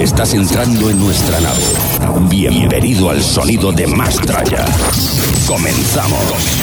Estás entrando en nuestra nave. Bienvenido al sonido de Mastraya. Comenzamos.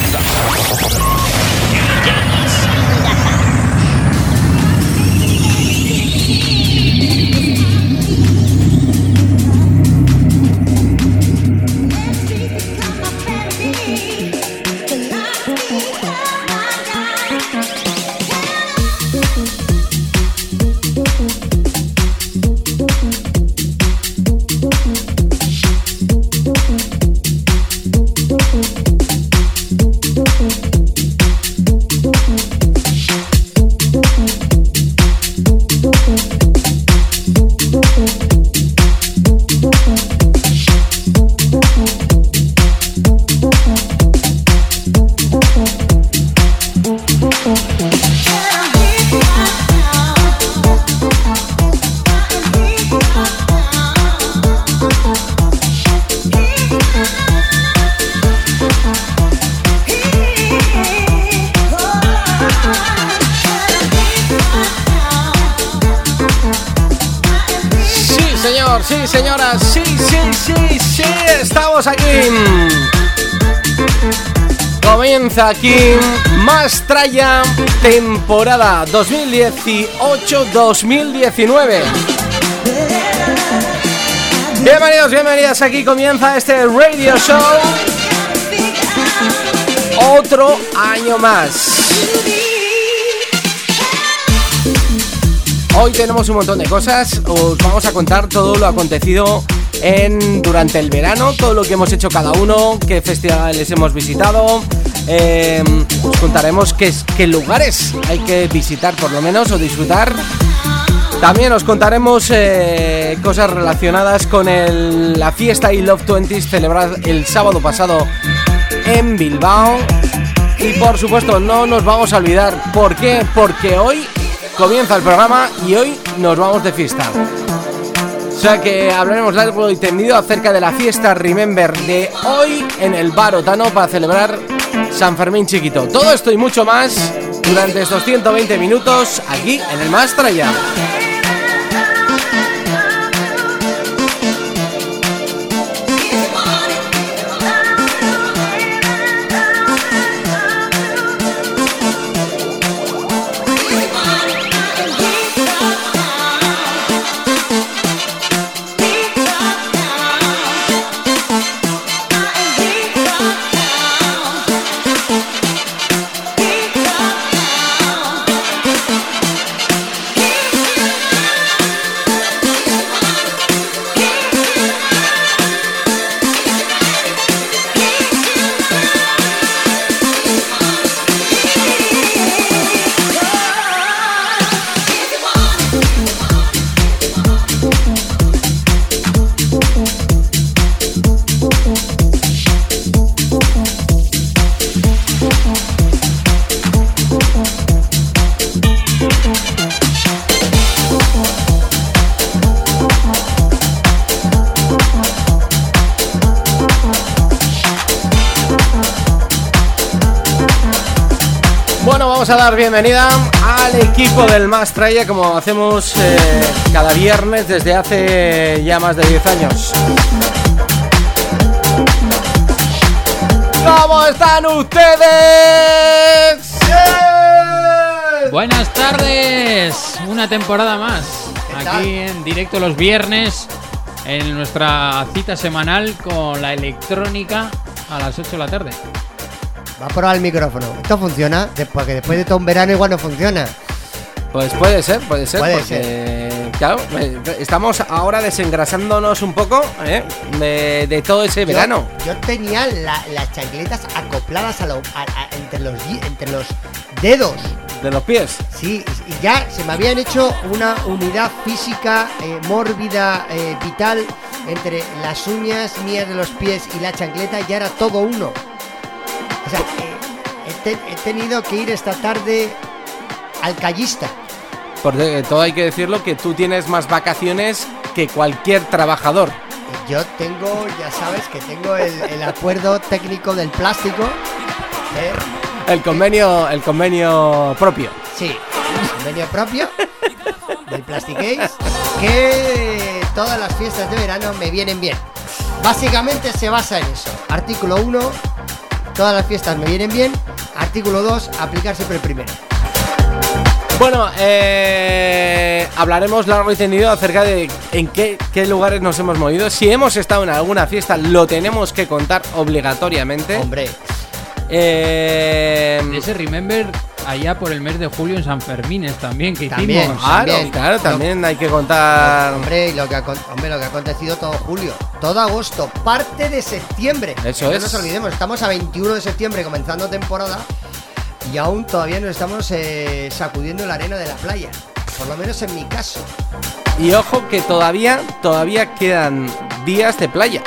Aquí Más Traya temporada 2018-2019. Bienvenidos, bienvenidas, aquí comienza este radio show. Otro año más. Hoy tenemos un montón de cosas, os vamos a contar todo lo acontecido en, durante el verano, todo lo que hemos hecho cada uno, qué festivales hemos visitado, eh, os contaremos qué, lugares hay que visitar por lo menos o disfrutar. También os contaremos eh, cosas relacionadas con la fiesta y Love 20 celebrada el sábado pasado en Bilbao. Y por supuesto no nos vamos a olvidar. ¿Por qué? Porque hoy comienza el programa y hoy nos vamos de fiesta. O sea que hablaremos largo y tendido acerca de la fiesta Remember de hoy en el Bar Otano para celebrar San Fermín Chiquito. Todo esto y mucho más durante estos 120 minutos aquí en el Mastraya. a dar bienvenida al equipo del Más como hacemos eh, cada viernes desde hace ya más de 10 años. ¿Cómo están ustedes? Buenas tardes, una temporada más. Aquí en directo los viernes en nuestra cita semanal con la electrónica a las 8 de la tarde. Va a probar el micrófono. Esto funciona, porque después de todo un verano igual no funciona. Pues puede ser, puede ser. Puede porque, Claro, estamos ahora desengrasándonos un poco ¿eh? de, de todo ese Yo- verano. Yo, tenía la- las chancletas acopladas a lo- a- a- entre, los, entre los dedos. De los pies. Sí, y ya se me habían hecho una unidad física eh, mórbida, eh, vital, entre las uñas mías de los pies y la chancleta, ya era todo uno. O sea, eh, he, te- he tenido que ir esta tarde al callista. Porque todo hay que decirlo que tú tienes más vacaciones que cualquier trabajador. Yo tengo, ya sabes, que tengo el, el acuerdo técnico del plástico. ¿eh? El convenio, el convenio propio. Sí, convenio propio del Plastic Case, que todas las fiestas de verano me vienen bien. Básicamente se basa en eso. Artículo 1, todas las fiestas me vienen bien. Artículo 2, aplicar siempre el primero. Bueno, eh, hablaremos largo y tendido acerca de en qué, qué lugares nos hemos movido. Si hemos estado en alguna fiesta, lo tenemos que contar obligatoriamente. Hombre, Eh, ese Remember allá por el mes de julio en San Fermines también que También. hicimos. claro, también. claro, también hay que contar. hombre, lo que ha, hombre, lo que ha acontecido todo julio, todo agosto, parte de septiembre. Eso es. No nos olvidemos, estamos a 21 de septiembre comenzando temporada y aún todavía nos estamos eh, sacudiendo la arena de la playa. Por lo menos en mi caso. Y ojo que todavía, todavía quedan días de playa.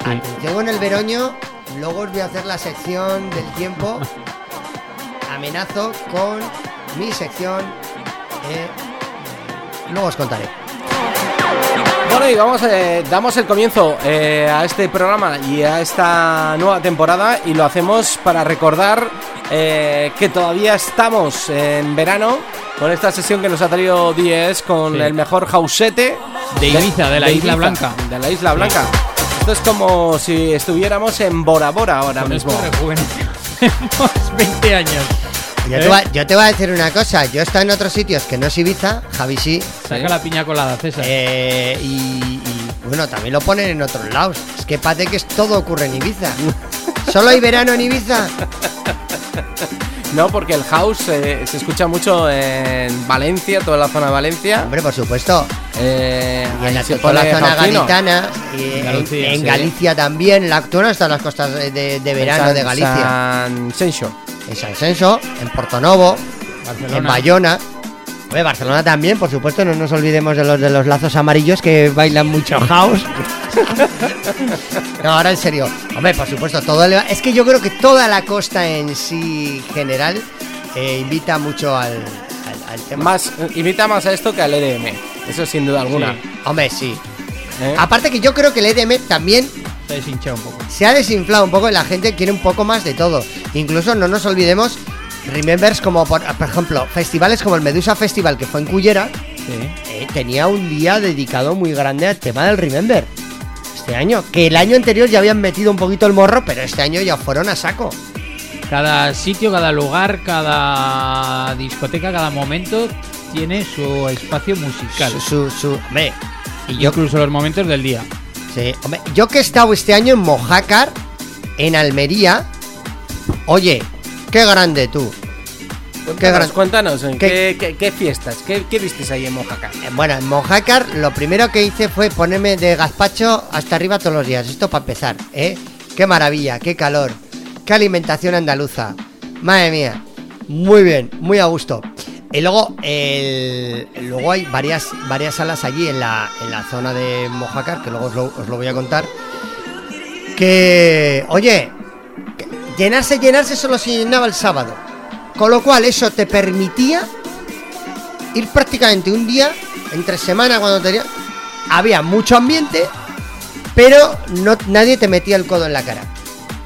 Atención con el veroño, luego os voy a hacer la sección del tiempo. Amenazo con mi sección. eh, luego os contaré. Bueno, y vamos, eh, damos el comienzo eh, a este programa y a esta nueva temporada y lo hacemos para recordar eh, que todavía estamos en verano con esta sesión que nos ha traído 10 con Sí. el mejor jausete De Ibiza, de la Isla Blanca. De la Isla Blanca. Esto es como si estuviéramos en Bora Bora ahora Con mismo. esto rejuvenecemos 20 años. Yo, ¿Eh? te voy a, yo te voy a decir una cosa. Yo he estado en otros sitios que no es Ibiza, Javi sí. Saca Sí. la piña colada, César. eh, y, y, bueno, también lo ponen en otros lados. Es que parece que es- todo ocurre en Ibiza. ¿Solo hay verano en Ibiza? No, porque el house eh, se escucha mucho en Valencia, toda la zona de Valencia. Hombre, por supuesto. Eh, Y en la, toda zona jauzino. galitana, y en, sí. Galicia también. La, tú no estás en las costas de, verano San- de Galicia. San Sencho. En San Senso, en Portonovo, Barcelona. en Bayona. Hombre, Barcelona también, por supuesto, no nos olvidemos de los de los lazos amarillos que bailan mucho house. no, ahora en serio. Hombre, por supuesto, todo el- es que yo creo que toda la costa en sí general eh, invita mucho al, al- al tema. Más, invita más a esto que al EDM. Eso sin duda alguna. Sí. Hombre, sí. ¿eh? Aparte que yo creo que el EDM también Se deshinchado un poco. se ha desinflado un poco y la gente quiere un poco más de todo. Incluso no nos olvidemos, remembers como por, por ejemplo, festivales como el Medusa Festival que fue en Cullera, Sí. eh, tenía un día dedicado muy grande al tema del Remember. Este año, que el año anterior ya habían metido un poquito el morro, pero este año ya fueron a saco. Cada sitio, cada lugar, cada discoteca, cada momento tiene su espacio musical. Su, su, su- hombre, y yo, Incluso los momentos del día. sí, hombre, yo que he estado este año en Mojácar, en Almería, oye, qué grande tú. Qué Cuéntanos, gran- cuéntanos, ¿en ¿Qué- ¿qué, qué, qué fiestas? ¿Qué, qué vistes ahí en Mojaca? Eh, Bueno, en Mojácar lo primero que hice fue ponerme de gazpacho hasta arriba todos los días. Esto para empezar, ¿eh? Qué maravilla, qué calor, qué alimentación andaluza. Madre mía, muy bien, muy a gusto. Y luego, el- luego hay varias, varias salas allí en la, en la zona de Mojácar, que luego os lo, os lo voy a contar. Que, oye, llenarse, llenarse solo se llenaba el sábado. Con lo cual eso te permitía ir prácticamente un día, entre semana cuando tenía... Había mucho ambiente, pero no, nadie te metía el codo en la cara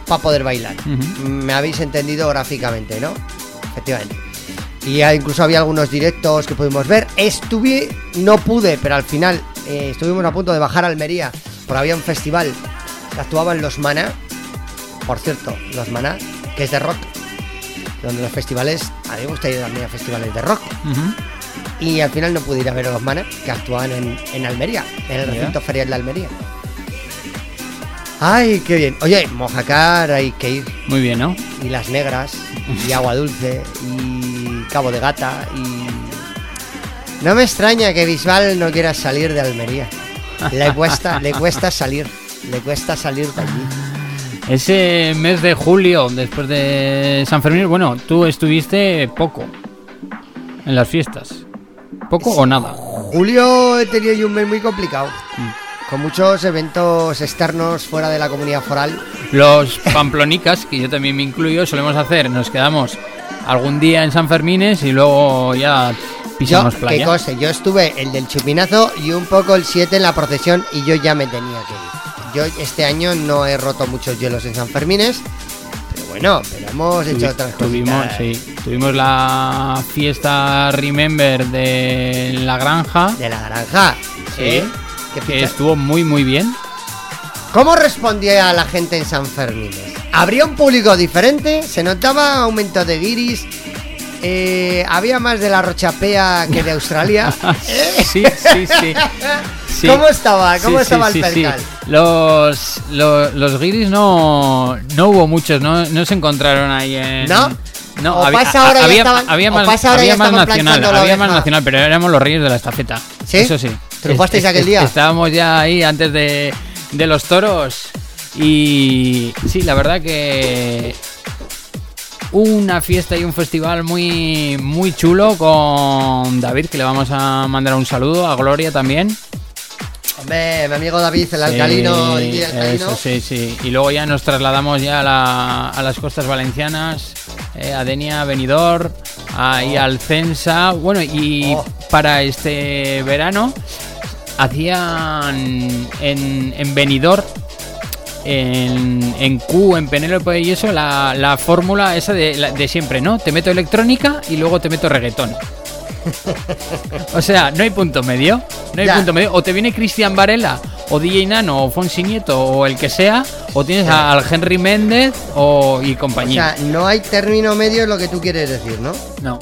para poder bailar. Me habéis entendido gráficamente, ¿no? Efectivamente. Y incluso había algunos directos que pudimos ver. Estuve, no pude, pero al final eh, estuvimos a punto de bajar a Almería, porque había un festival que actuaban los Maná. Por cierto, los Maná, que es de rock. Donde los festivales, a mí me gusta ir también a festivales de rock. Y al final no pude ir a ver a los Maná, que actúan en, en Almería, en el recinto ferial de Almería. Ay, qué bien. Oye, Mojacar hay que ir. Muy bien, ¿no? Y Las Negras, y Agua Dulce, y Cabo de Gata, y No me extraña que Bisbal no quiera salir de Almería. Le cuesta, le cuesta salir. Le cuesta salir de allí. Ese mes de julio, después de San Fermín, bueno, tú estuviste poco en las fiestas. ¿Poco o nada? Julio he tenido yo un mes muy complicado. Con muchos eventos externos fuera de la comunidad foral. Los pamplonicas, que yo también me incluyo, solemos hacer, nos quedamos algún día en San Fermines y luego ya pisamos yo, playa. qué cosa, yo estuve el del chupinazo y un poco el 7 en la procesión y yo ya me tenía que ir. Yo este año no he roto muchos hielos en San Fermines, pero bueno, pero hemos hecho Tuvi- otras tuvimos, sí, tuvimos la fiesta Remember de la granja, De la granja. Sí. ¿eh? ¿Qué que estuvo muy muy bien. ¿Cómo respondía la gente en San Fermines? ¿Habría un público diferente? ¿Se notaba aumento de guiris? Eh, ¿Había más de la Rochapea que de Australia? Sí, sí, sí. Sí. ¿Cómo estaba? ¿Cómo Sí, estaba sí, el percal? Los, los, los guiris no, no hubo muchos, no, no se encontraron ahí en... ¿No? No, ¿O había, pasa ahora ya había, estaban- había o más, pasa ahora había ya más nacional, había más nacional, pero éramos los reyes de la estafeta. ¿Sí? Eso sí. ¿Triunfasteis aquel día? Estábamos ya ahí antes de, de los toros y sí, la verdad que una fiesta y un festival muy muy chulo con David, que le vamos a mandar un saludo, a Gloria también. Hombre, mi amigo David, el alcalino, Sí, alcalino. eso, sí, sí. Y luego ya nos trasladamos ya a, la- a las costas valencianas, eh, a Denia, Benidorm, ahí al Censa. Bueno, y Oh. para este verano hacían en, en Benidorm, en, en Q, en Penélope y eso, la, la fórmula esa de, la- de siempre, ¿no? Te meto electrónica y luego te meto reggaetón. O sea, no hay punto medio. No hay Ya. punto medio. O te viene Cristian Varela, o DJ Nano, o Fonsi Nieto, o el que sea, o tienes al Henry Méndez o, y O compañía. sea, no hay término medio es lo que tú quieres decir, ¿no? no.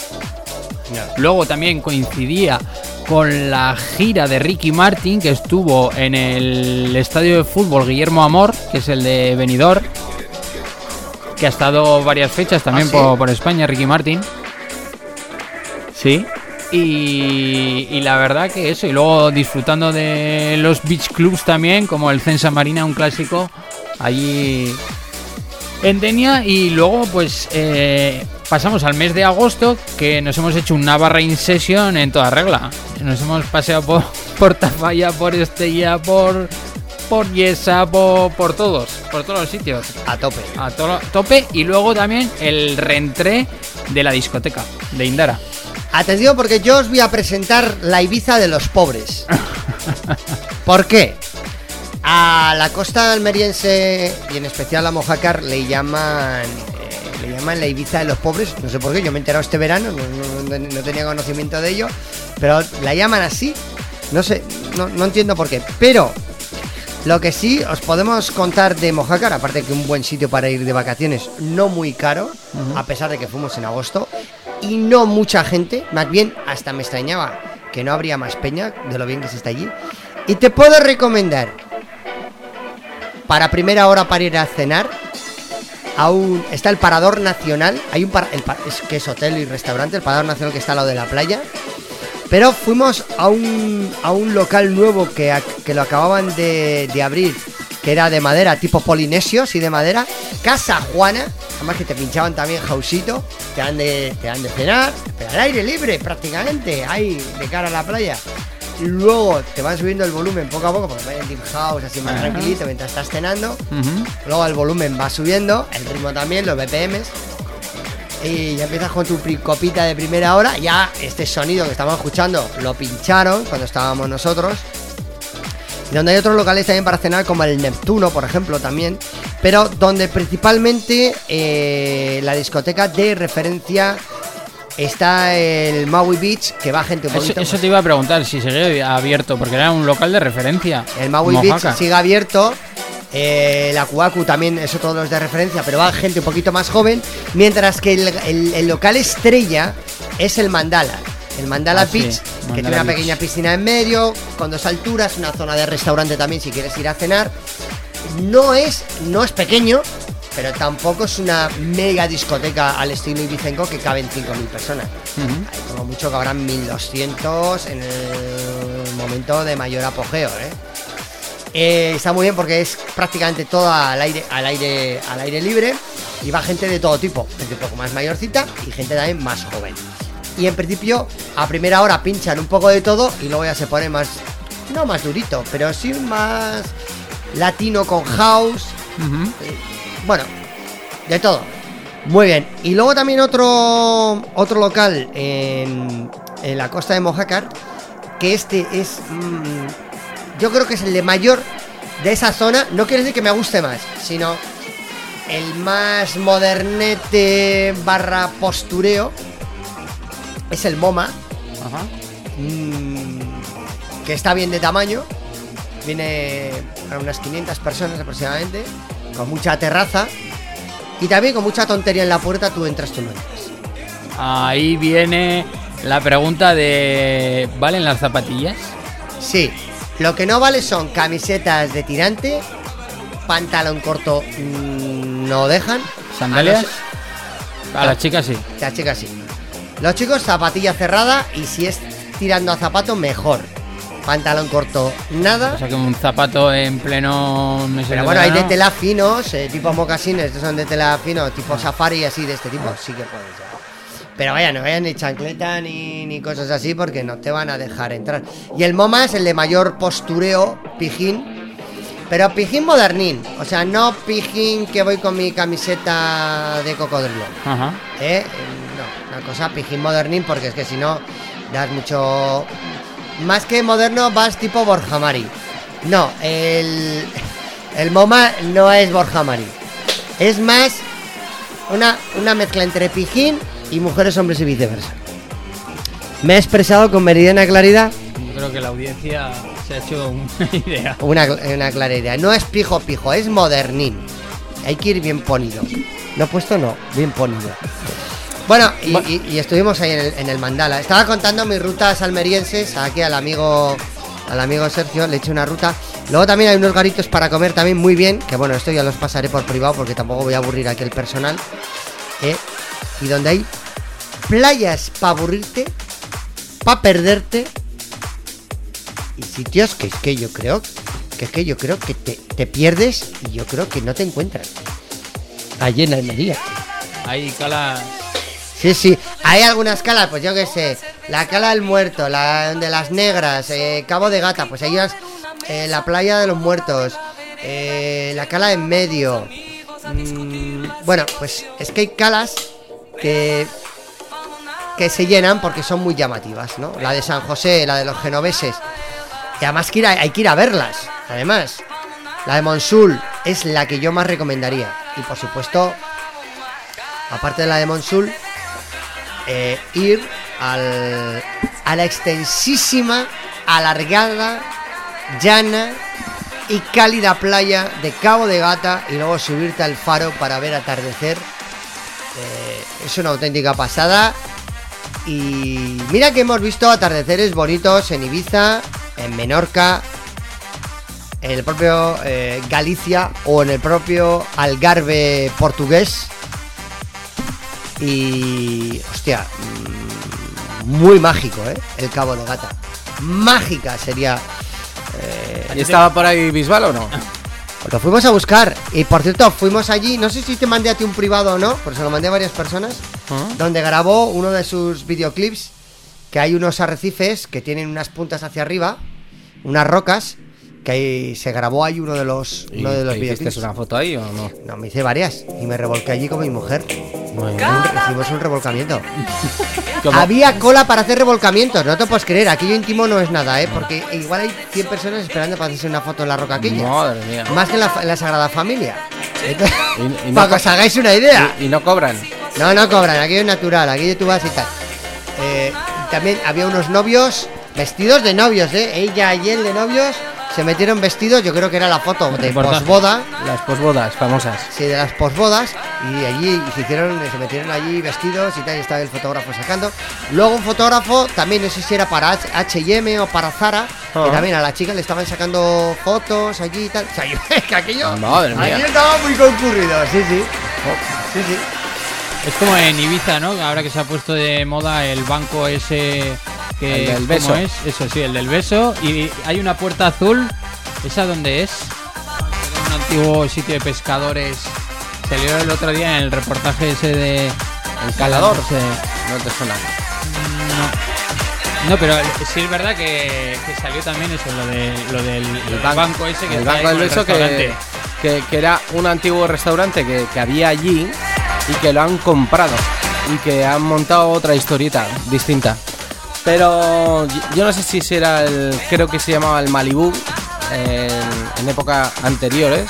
Luego también coincidía con la gira de Ricky Martin, que estuvo en el estadio de fútbol Guillermo Amor, que es el de Benidorm, que ha estado varias fechas también ¿Ah, sí? por, por España, Ricky Martin. Sí. Y, y la verdad que eso, y luego disfrutando de los beach clubs también, como el Censa Marina, un clásico, allí en Denia. Y luego, pues eh, pasamos al mes de agosto, que nos hemos hecho una barra in session en toda regla. Nos hemos paseado por, por Tafalla, por Estella, por, por Yesa, por, por todos, por todos los sitios. A tope. A to- tope. Y luego también el reentré de la discoteca de Indara. Atención porque yo os voy a presentar la Ibiza de los pobres. ¿Por qué? A la costa almeriense y en especial a Mojácar le llaman le llaman la Ibiza de los pobres. No sé por qué, yo me he enterado este verano, no, no- no tenía conocimiento de ello, pero la llaman así. No sé, no, no entiendo por qué. Pero lo que sí os podemos contar de Mojácar, aparte que un buen sitio para ir de vacaciones, no muy caro, a pesar de que fuimos en agosto, y no mucha gente, más bien hasta me extrañaba que no habría más peña de lo bien que se está allí. Y te puedo recomendar para primera hora para ir a cenar. Aún está el Parador Nacional, hay un par- es, que es hotel y restaurante, el Parador Nacional que está al lado de la playa. Pero fuimos a un, a un local nuevo que, que lo acababan de, de abrir, que era de madera, tipo polinesio, sí de madera. Casa Juana, además que te pinchaban también jausito, te dan de, te dan de cenar, pero al aire libre prácticamente, ahí de cara a la playa. Luego te van subiendo el volumen poco a poco, porque vayan deep house así más Ajá. tranquilito mientras estás cenando. Luego el volumen va subiendo, el ritmo también, los BPMs. Y ya empiezas con tu copita de primera hora. Ya este sonido que estamos escuchando lo pincharon cuando estábamos nosotros. Y donde hay otros locales también para cenar, como el Neptuno, por ejemplo, también. Pero donde principalmente eh, la discoteca de referencia está el Maui Beach, que va gente un Eso, poquito. eso te iba a preguntar si sigue abierto, porque era un local de referencia. El Maui Mojaca. Beach sigue abierto. eh, la Kuaku también, eso todos los de referencia, pero va gente un poquito más joven. Mientras que el, el- el local estrella es el Mandala. El Mandala Ah, sí, Beach, que tiene una Beach. pequeña piscina en medio, con dos alturas, una zona de restaurante también si quieres ir a cenar. No es, no es pequeño, pero tampoco es una mega discoteca al estilo Ibicenco que caben 5.000 personas. Hay como mucho que habrán 1.200 en el momento de mayor apogeo, ¿eh? Eh, está muy bien porque es prácticamente todo al aire, al aire, al aire libre y va gente de todo tipo, gente un poco más mayorcita y gente también más joven. Y en principio a primera hora pinchan un poco de todo y luego ya se pone más, no más durito, pero sí más latino con house, eh, bueno, de todo. Muy bien. Y luego también otro otro local en, en la costa de Mojácar, que este es mm, yo creo que es el de mayor de esa zona. No quiere decir que me guste más, sino el más modernete barra postureo. Es el MoMA. Ajá. mm, que está bien de tamaño. Viene a unas 500 personas aproximadamente. Con mucha terraza. Y también con mucha tontería en la puerta. Tú entras, tú no entras. Ahí viene la pregunta de ¿valen las zapatillas? Sí, lo que no vale son camisetas de tirante, pantalón corto mm, no dejan. ¿Sandalias? A A las chicas sí. Las chicas sí. Los chicos zapatilla cerrada y si es tirando a zapato mejor. Pantalón corto nada. O sea que un zapato en pleno Pero bueno, hay de tela finos, eh, tipo mocasines, estos son de tela fino, tipo safari y así de este tipo, sí que puedes ya. Pero vaya, no vayan ni chancleta ni, ni cosas así porque no te van a dejar entrar. Y el MoMA es el de mayor postureo, pijín. Pero pijín modernín, o sea, no pijín que voy con mi camiseta de cocodrilo. Ajá. ¿eh? No, una cosa pijín modernín porque es que si no das mucho... Más que moderno vas tipo Borja Mari. No, el, el MoMA no es Borja Mari. Es más una, una mezcla entre pijín y mujeres, hombres y viceversa. Me he expresado con meridiana claridad Yo creo que la audiencia se ha hecho una idea. una, una clara idea. No es pijo pijo, es modernín. Hay que ir bien ponido. No puesto, no, bien ponido. Bueno, y, y- y estuvimos ahí en el, en el Mandala. Estaba contando mis rutas almerienses aquí al amigo al amigo Sergio, le he hecho una ruta. Luego también hay unos garitos para comer también muy bien, que bueno, esto ya los pasaré por privado porque tampoco voy a aburrir aquí el personal. ¿eh? Y donde hay playas para aburrirte, para perderte y sitios que es que yo creo que es que yo creo que te, te pierdes y yo creo que no te encuentras. Allí en Almería. Ahí cala. Sí, sí. Hay algunas calas, pues yo qué sé. La cala del muerto, la de las negras, eh, Cabo de Gata, pues unas. eh, la playa de los muertos, eh, la cala en medio. Mm, bueno, pues es que hay calas que. que se llenan porque son muy llamativas, ¿no? La de San José, la de los genoveses. Y además que hay que ir a verlas. Además, la de Monsul es la que yo más recomendaría. Y por supuesto, aparte de la de Monsul, eh, ir al, a la extensísima, alargada, llana y cálida playa de Cabo de Gata y luego subirte al faro para ver atardecer. Eh, es una auténtica pasada. Y mira que hemos visto atardeceres bonitos en Ibiza, en Menorca, en el propio eh, Galicia o en el propio Algarve portugués. Y. Hostia. mm, Muy mágico, ¿eh? El Cabo de Gata. Mágica sería. eh, ¿Y estaba por ahí Bisbal o no? lo fuimos a buscar. Y por cierto, fuimos allí. No sé si te mandé a ti un privado o no, porque se lo mandé a varias personas. ¿Ah? Donde grabó uno de sus videoclips. Que hay unos arrecifes que tienen unas puntas hacia arriba. Unas rocas. Que ahí se grabó ahí uno de los, ¿Y uno de los videoclips. una foto ahí o no? No, me hice varias. Y me revolqué allí con mi mujer. Hicimos un revolcamiento. ¿Cómo? Había cola para hacer revolcamientos, no te puedes creer. Aquello íntimo no es nada, ¿eh? Porque igual hay 100 personas esperando para hacerse una foto en la roca aquella. Madre mía. Más que en la, en la Sagrada Familia. Y- y no para que os hagáis una idea. Y, y no cobran. No, no cobran, aquello es natural, aquello tú vas y tal. Eh, también había unos novios, vestidos de novios, ¿eh? Ella y él de novios se metieron vestidos, yo creo que era la foto de Reportaje. posboda. Las posbodas famosas. Sí, de las posbodas. y allí se hicieron, se metieron allí vestidos y tal, y estaba el fotógrafo sacando. Luego un fotógrafo, también no sé si era para H&M o para Zara, que también a la chica le estaban sacando fotos allí y tal. O sea, yo- es que aquello, Madre mía. aquí estaba muy concurrido, sí, sí. Sí, sí. Es como en Ibiza, ¿no? Ahora que se ha puesto de moda el banco ese que El del ¿cómo beso. es? Eso sí, el del beso y hay una puerta azul. ¿Esa dónde es? Un antiguo sitio de pescadores. Salió el otro día en el reportaje ese de El calador. Ese- No te suena. No, pero sí es verdad que, que salió también eso, lo, de, lo del el ban- banco ese que el banco del beso que, restaurante. que, que era un antiguo restaurante que, que había allí y que lo han comprado y que han montado otra historieta distinta. Pero yo- no sé si será el, creo que se llamaba el Malibu en, en épocas anteriores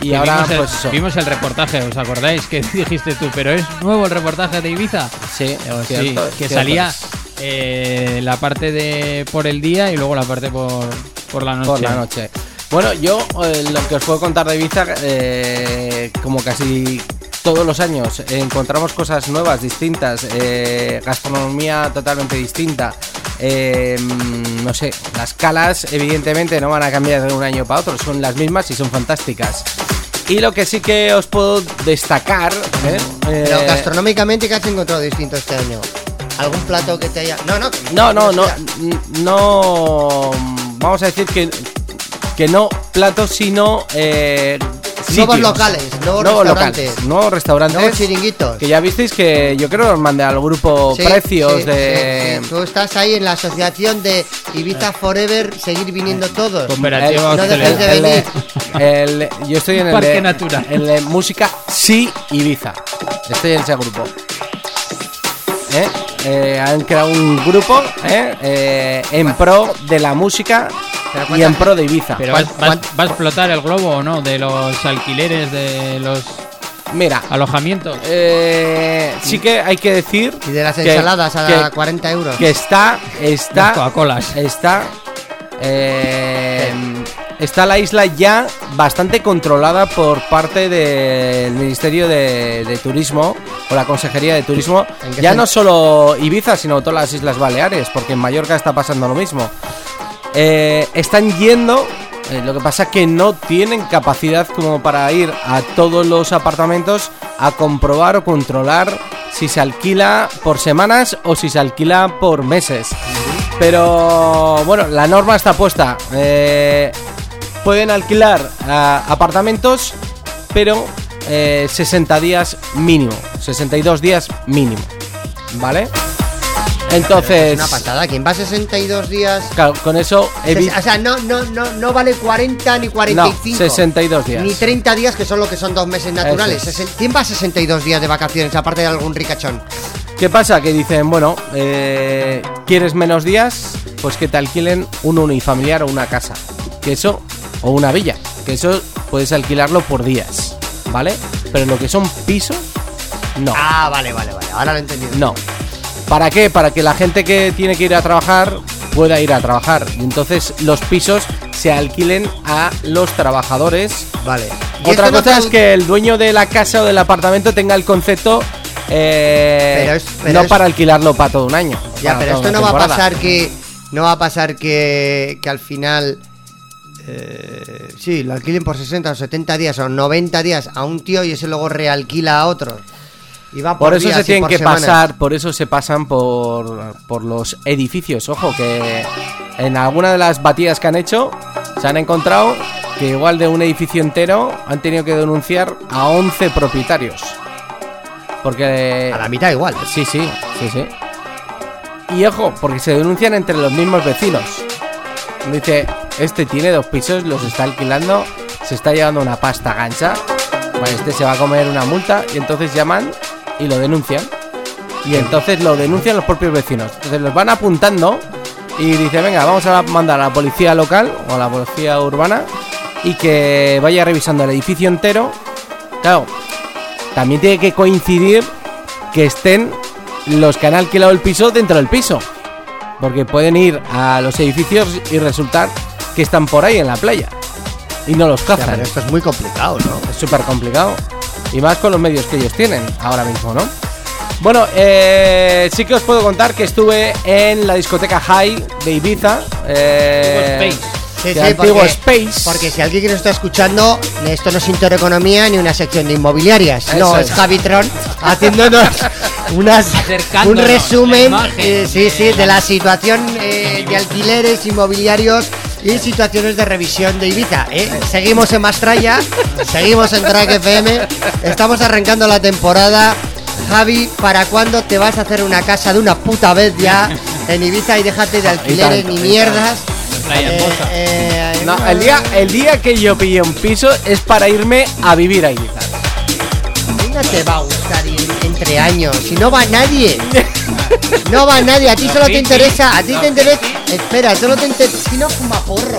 y ahora vimos, el, pues eso. vimos el reportaje, ¿os acordáis? Que dijiste tú, pero es nuevo el reportaje de Ibiza. Sí, Eh, sí, cierto, que cierto. salía eh, la parte de por el día y luego la parte por, por la noche. por la noche. Bueno, yo eh, lo que os puedo contar de Ibiza, eh, como casi todos los años, encontramos cosas nuevas, distintas, eh, gastronomía totalmente distinta. eh, mm, no sé, las calas evidentemente no van a cambiar de un año para otro, son las mismas y son fantásticas. Y lo que sí que os puedo destacar, ¿eh? Pero Eh, gastronómicamente, ¿qué has encontrado distinto este año? ¿Algún plato que te haya.? No, no. No, no, no, no. Vamos a decir que, que no platos, sino. Eh, Nuevos sitios. locales, nuevos Nuevos restaurantes. locales, nuevos restaurantes. Nuevos chiringuitos. Que ya visteis que yo creo que os mandé al grupo Sí, precios sí, de. sí, sí. Tú estás ahí en la asociación de Ibiza Forever, seguir viniendo todos. Cooperativa El- no dejes de el- venir. el- yo estoy en el Parque de, natural. el de música sí Ibiza. Estoy en ese grupo. ¿Eh? Eh, han creado un grupo ¿eh? Eh, en pro de la música y en pro de Ibiza. Pero va, ¿Cuán- va- va a explotar el globo o no de los alquileres de los Mira, alojamientos. eh, sí que hay que decir Y de las que- ensaladas a que, 40 euros. que está está Coca-Colas. está eh, está la isla ya bastante controlada por parte del Ministerio de, de Turismo o la Consejería de Turismo. ¿En qué Ya no solo Ibiza, sino todas las Islas Baleares, porque en Mallorca está pasando lo mismo. Eh, están yendo. eh, lo que pasa es que no tienen capacidad como para ir a todos los apartamentos a comprobar o controlar si se alquila por semanas o si se alquila por meses. Pero bueno, la norma está puesta. Eh, pueden alquilar apartamentos, pero eh, 60 días mínimo. 62 días mínimo. ¿Vale? Entonces, Es una pasada. ¿Quién va a 62 días? claro, con eso O sea, no, no, no, no vale 40 ni no, 45. 62 días. Ni 30 días, que son lo que son dos meses naturales. Es. ¿Quién va a 62 días de vacaciones, aparte de algún ricachón? ¿Qué pasa? Que dicen, bueno, eh, ¿quieres menos días? Pues que te alquilen un unifamiliar o una casa. Que eso, o una villa. Que eso puedes alquilarlo por días. ¿Vale? Pero lo que son pisos, no. Ah, vale, vale, vale. Ahora lo he entendido. No. ¿Para qué? Para que la gente que tiene que ir a trabajar pueda ir a trabajar. Y entonces los pisos se alquilen a los trabajadores. Vale. Otra no cosa es que el dueño de la casa o del apartamento tenga el concepto eh, Pero es- pero no es- para alquilarlo para todo un año. Ya, pero esto no va a pasar que. No va a pasar que, que al final. eh, sí, lo alquilen por 60 o 70 días o 90 días a un tío y ese luego realquila a otro. Y va por, Por eso días se tienen por que semanas. pasar, por eso se pasan por, por los edificios. Ojo, que en alguna de las batidas que han hecho se han encontrado que igual de un edificio entero han tenido que denunciar a 11 propietarios. Porque... A la mitad igual. Sí, sí, sí, sí. Y ojo, porque se denuncian entre los mismos vecinos. Dice, este tiene dos pisos, los está alquilando, se está llevando una pasta gancha. Vale, este se va a comer una multa y entonces llaman y lo denuncian. Y entonces lo denuncian los propios vecinos. Entonces los van apuntando y dice, venga, vamos a mandar a la policía local o a la policía urbana y que vaya revisando el edificio entero. Claro, también tiene que coincidir que estén los que han alquilado el piso dentro del piso. Porque pueden ir a los edificios y resultar que están por ahí en la playa. Y no los Ya, cazan. pero esto es muy complicado, ¿no? Es súper complicado. Y más con los medios que ellos tienen ahora mismo, ¿no? Bueno, eh, sí que os puedo contar que estuve en la discoteca High de Ibiza. Eh, Sí, sí, antiguo porque, Space. porque si alguien que nos está escuchando, esto no es Intereconomía ni una sección de inmobiliarias. no, Eso es es. Javitron haciéndonos unas, un resumen, imagen. eh, sí, sí, de la situación eh, de alquileres inmobiliarios y situaciones de revisión de Ibiza. ¿eh? Seguimos en Mastraya, seguimos en Track FM, estamos arrancando la temporada. Javi, ¿para cuándo te vas a hacer una casa de una puta vez ya en Ibiza y déjate de alquileres tanto, ni mierdas? Eh, eh, No, el día, el día que yo pille un piso es para irme a vivir a Ibiza. No te va a gustar ir entre años. Si no va nadie. No va nadie. A ti solo te interesa. A ti te interesa. Espera, solo te interesa. Si no fuma porro.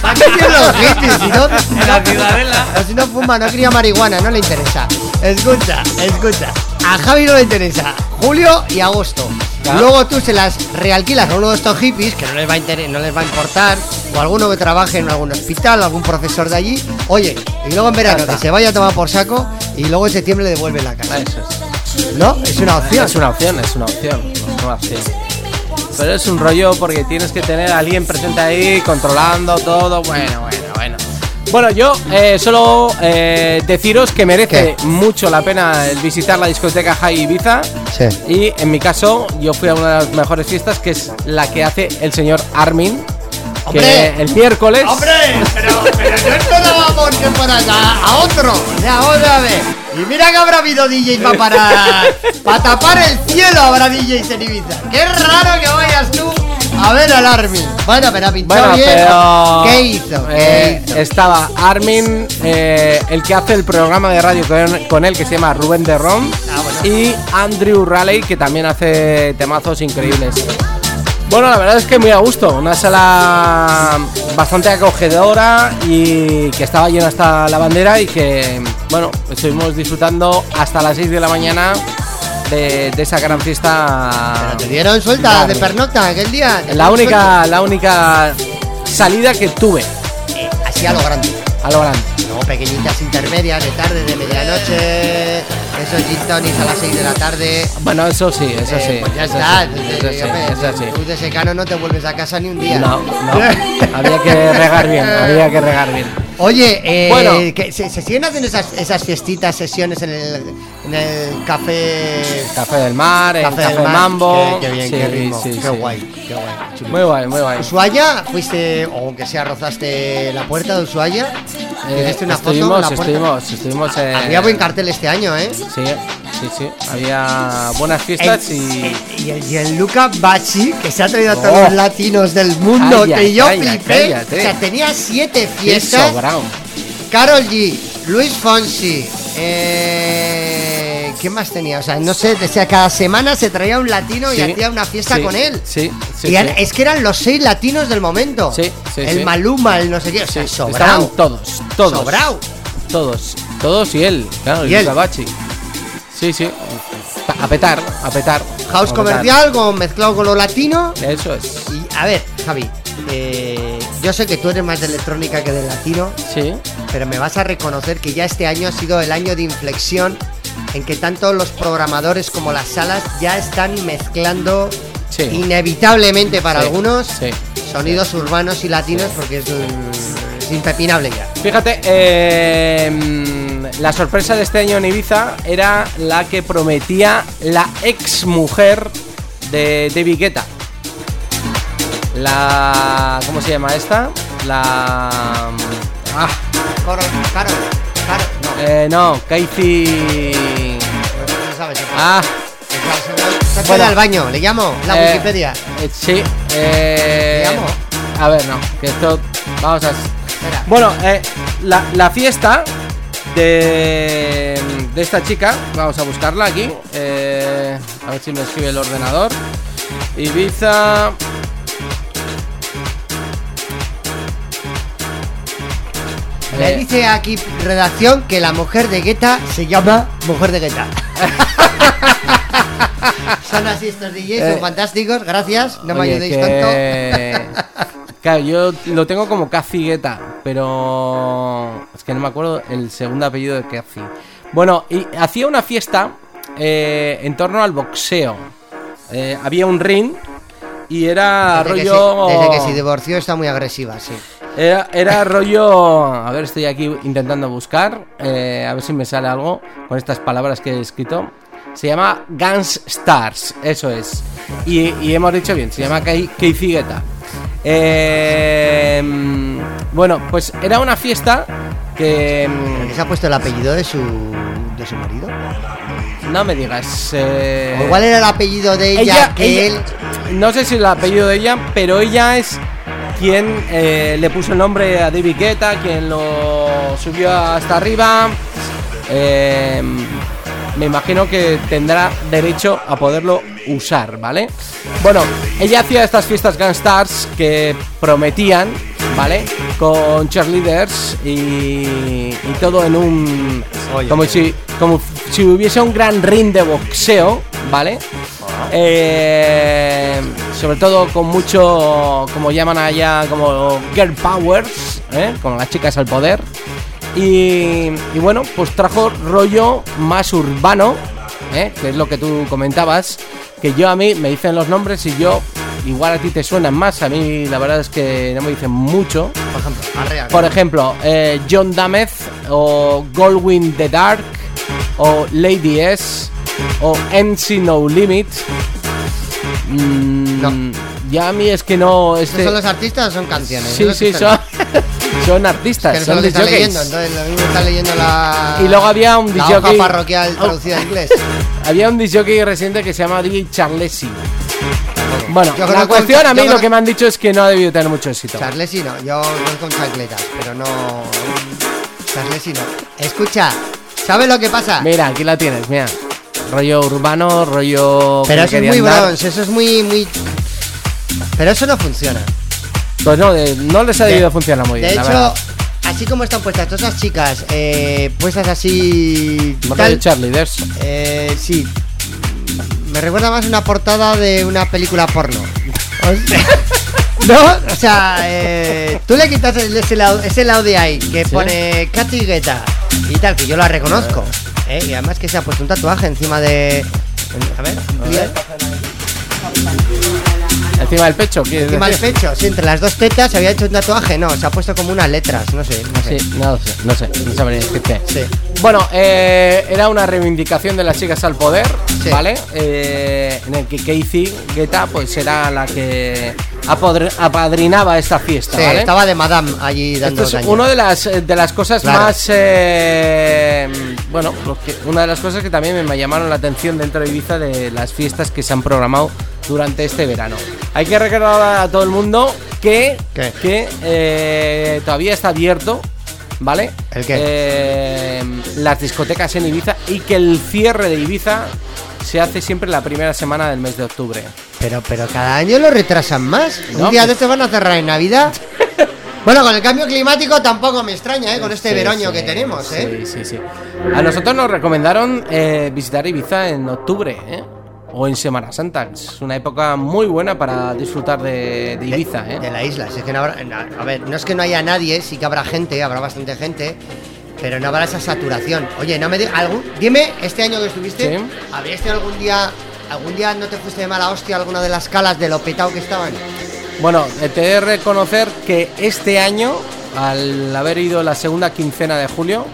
¿Para qué quieren los hippies? Si no, si o si no fuma, no cría marihuana, no le interesa. Escucha, escucha. A Javi no le interesa. Julio y agosto. Ya. Luego tú se las realquilas a uno de estos hippies que no les va a inter- no les va a importar. O alguno que trabaje en algún hospital, algún profesor de allí. Oye, y luego en verano que se vaya a tomar por saco y luego en septiembre le devuelve la casa. Eso es. ¿No? Es una opción. Es una opción, es una opción. Es una opción. Pero es un rollo porque tienes que tener a alguien presente ahí controlando todo. Bueno, bueno, bueno. Bueno, yo eh, solo eh, deciros que merece mucho la pena el visitar la discoteca High Ibiza. Sí. Y en mi caso, yo fui a una de las mejores fiestas, que es la que hace el señor Armin. ¡Hombre! Que el miércoles. ¡Hombre! Pero, pero no es todo vamos que acá, a otro. Sea, otra vez. Y mira que habrá habido DJs para parar. Para tapar el cielo habrá DJs en Ibiza. Qué raro que vayas tú a ver al Armin. Bueno, pero Bueno, bien. pero. ¿Qué hizo? ¿Qué eh, hizo? Estaba Armin, eh, el que hace el programa de radio con, con él, que se llama Rubén de Ron. Ah, bueno. Y Andrew Raleigh, que también hace temazos increíbles. Bueno, la verdad es que muy a gusto. Una sala bastante acogedora y que estaba llena hasta la bandera y que, bueno, estuvimos disfrutando hasta las 6 de la mañana de, de esa gran fiesta. Pero te dieron suelta de pernocta aquel día. ¿Te La única, la única salida que tuve? Eh, así a lo grande. a lo grande. Luego pequeñitas intermedias de tarde, de medianoche, esos gin tonics a las 6 de la tarde. Bueno, eso sí, eso Eh, sí. pues ya eso está. sí, eso sí, hombre, eso sí. Tú de secano no te vuelves a casa ni un día. No, no. Había que regar bien, había que regar bien. Oye, eh, Bueno. que se, se siguen haciendo esas, esas fiestitas, sesiones en el, en el café. Café del mar, el café, del Mar. Mambo. Qué, qué bien, Sí, qué ritmo. sí, qué sí. guay, qué guay. chulo. Muy guay, muy guay. Ushuaia, fuiste, o aunque sea rozaste la puerta de Ushuaia. Eh, ¿Hiciste una foto en estuvimos, la puerta? estuvimos, estuvimos. eh, Había buen cartel este año, ¿eh? Sí, sí, sí. Había buenas fiestas y. el, y el Gianluca Bacci, que se ha traído a todos Oh. los latinos del mundo, Calla, que yo calla, flipé. cállate. O sea, tenía siete ¡Qué fiestas. Carol G, Luis Fonsi, eh, ¿quién más tenía? O sea, no sé, o sea, cada semana se traía un latino y hacía una fiesta sí, con él. Sí, sí. y sí. es que eran los seis latinos del momento. Sí, sí, El. Maluma, el no sé qué, o sea, estaban todos, todos. Sobrao. Todos, todos y él, claro, Y el Gabachi. Sí, sí. A petar, a petar. House a petar. comercial con, mezclado con lo latino. Eso es. Y a ver, Javi, eh, yo sé que tú eres más de electrónica que de latino, Sí. pero me vas a reconocer que ya este año ha sido el año de inflexión en que tanto los programadores como las salas ya están mezclando Sí. inevitablemente para Sí, algunos sí. sonidos urbanos y latinos porque es, es impepinable ya. Fíjate, eh, la sorpresa de este año en Ibiza era la que prometía la ex mujer de David Guetta. La. ¿Cómo se llama esta? La. Ah, Coro, Caro, Caro, no, eh, no, Casey. sabes. Ah, Se ha Bueno. al baño, le llamo, la eh, Wikipedia. eh, sí, eh, ¿Te llamo? A ver, no, que esto. Vamos a. Espera. Bueno, eh, la, la fiesta de, de esta chica, vamos a buscarla aquí. eh, a ver si me escribe el ordenador. Ibiza. Le eh, dice aquí redacción que la mujer de Guetta se llama Mujer de Guetta. son así estos DJs, Eh, son fantásticos, gracias, no me ayudéis que- tanto. Claro, yo lo tengo como Cathy Guetta, pero es que no me acuerdo el segundo apellido de Cathy. Bueno, y hacía una fiesta eh, en torno al boxeo. Eh, había un ring y era Desde que rollo. se- desde que se divorció está muy agresiva, sí. Era, era rollo. A ver, estoy aquí intentando buscar. eh, a ver si me sale algo con estas palabras que he escrito. Se llama Guns Stars, eso es. Y, y hemos dicho bien, se llama Kei- Keiji Guetta. Eh, bueno, pues era una fiesta que. ¿Pero que se ha puesto el apellido de su, de su marido? No me digas. eh, O igual era el apellido de ella, ella- que ella- él... No sé si el apellido de ella, pero ella es quien eh, le puso el nombre a David Guetta, quien lo subió hasta arriba. Eh, me imagino que tendrá derecho a poderlo usar, ¿vale? Bueno, ella hacía estas fiestas Stars que prometían, ¿vale? Con cheerleaders y, y todo en un... Oye. Como si, como si hubiese un gran ring de boxeo, ¿vale? Eh, sobre todo con mucho, como llaman allá, como girl powers, ¿eh? con las chicas al poder. Y, y bueno, pues trajo rollo más urbano, ¿eh? que es lo que tú comentabas, que yo a mí me dicen los nombres y yo, igual a ti te suenan más, a mí la verdad es que no me dicen mucho. Por ejemplo, arrea, Por ejemplo, eh, John Dameth o Goldwyn the Dark o Lady S o MC No Limit. Mm, No. Ya a mí es que no. ¿Estos Este, son los artistas o son canciones? sí, sí, son, son artistas, Que no sé son lo que leyendo, entonces mí me están leyendo la... Y luego había un la hoja parroquial Oh. traducida en inglés. Había un disjockey reciente que se llama DJ Charlesi. Bueno, Yo la cuestión a mí lo que me han dicho es que no ha debido tener mucho éxito. Charlesi no, yo voy con chancletas, pero no... Charlesi no. Escucha, ¿sabes lo que pasa? Mira, aquí la tienes, mira. Rollo urbano, rollo. Pero eso es muy bronze, eso es muy, muy... Pero eso no funciona. Pues no, de- no les ha debido funcionar muy De bien. la hecho, así como están puestas todas esas chicas, eh, puestas así... Tal, cheerleaders. eh, sí. Me recuerda más una portada de una película porno. O sea, no, o sea, eh, tú le quitas el- ese, lado, ese lado de ahí que Sí. pone Katy Guetta y tal, que yo la reconozco. eh, y además que se ha puesto un tatuaje encima de. A ver. Encima del pecho, ¿quieres encima del pecho, sí, entre las dos tetas se había hecho un tatuaje, no, se ha puesto como unas letras, no sé, no sé. Sí, no lo sé, no sé, no sabría decirte. Sí. Bueno, eh, era una reivindicación de las chicas al poder, Sí. ¿vale? Eh, en el que Casey Guetta pues era la que apadrinaba esta fiesta, Sí, ¿vale? estaba de Madame allí dando Esto es una de las, de las cosas Claro. más. eh, bueno, una de las cosas que también me llamaron la atención dentro de Ibiza de las fiestas que se han programado durante este verano. Hay que recordar a todo el mundo que, que eh, todavía está abierto. ¿Vale? ¿El qué? Eh, las discotecas en Ibiza y que el cierre de Ibiza se hace siempre la primera semana del mes de octubre. Pero, pero cada año lo retrasan más. No, Un día pues- de estos van a cerrar en Navidad. bueno, con el cambio climático tampoco me extraña, ¿eh? Con este Sí, veroño sí, que tenemos, ¿eh? Sí, sí, sí. A nosotros nos recomendaron eh, visitar Ibiza en octubre, ¿eh? O en Semana Santa. Es una época muy buena para disfrutar de, de Ibiza, ¿eh? De la isla. Si es que no habrá- a ver, no es que no haya nadie, sí que habrá gente, habrá bastante gente. Pero no habrá esa saturación. Oye, no me di- algún, dime, este año que estuviste, Sí. ¿habrías tenido algún día, algún día no te fuiste de mala hostia alguna de las calas de lo petado que estaban? Bueno, eh, te he de reconocer que este año, al haber ido la segunda quincena de julio,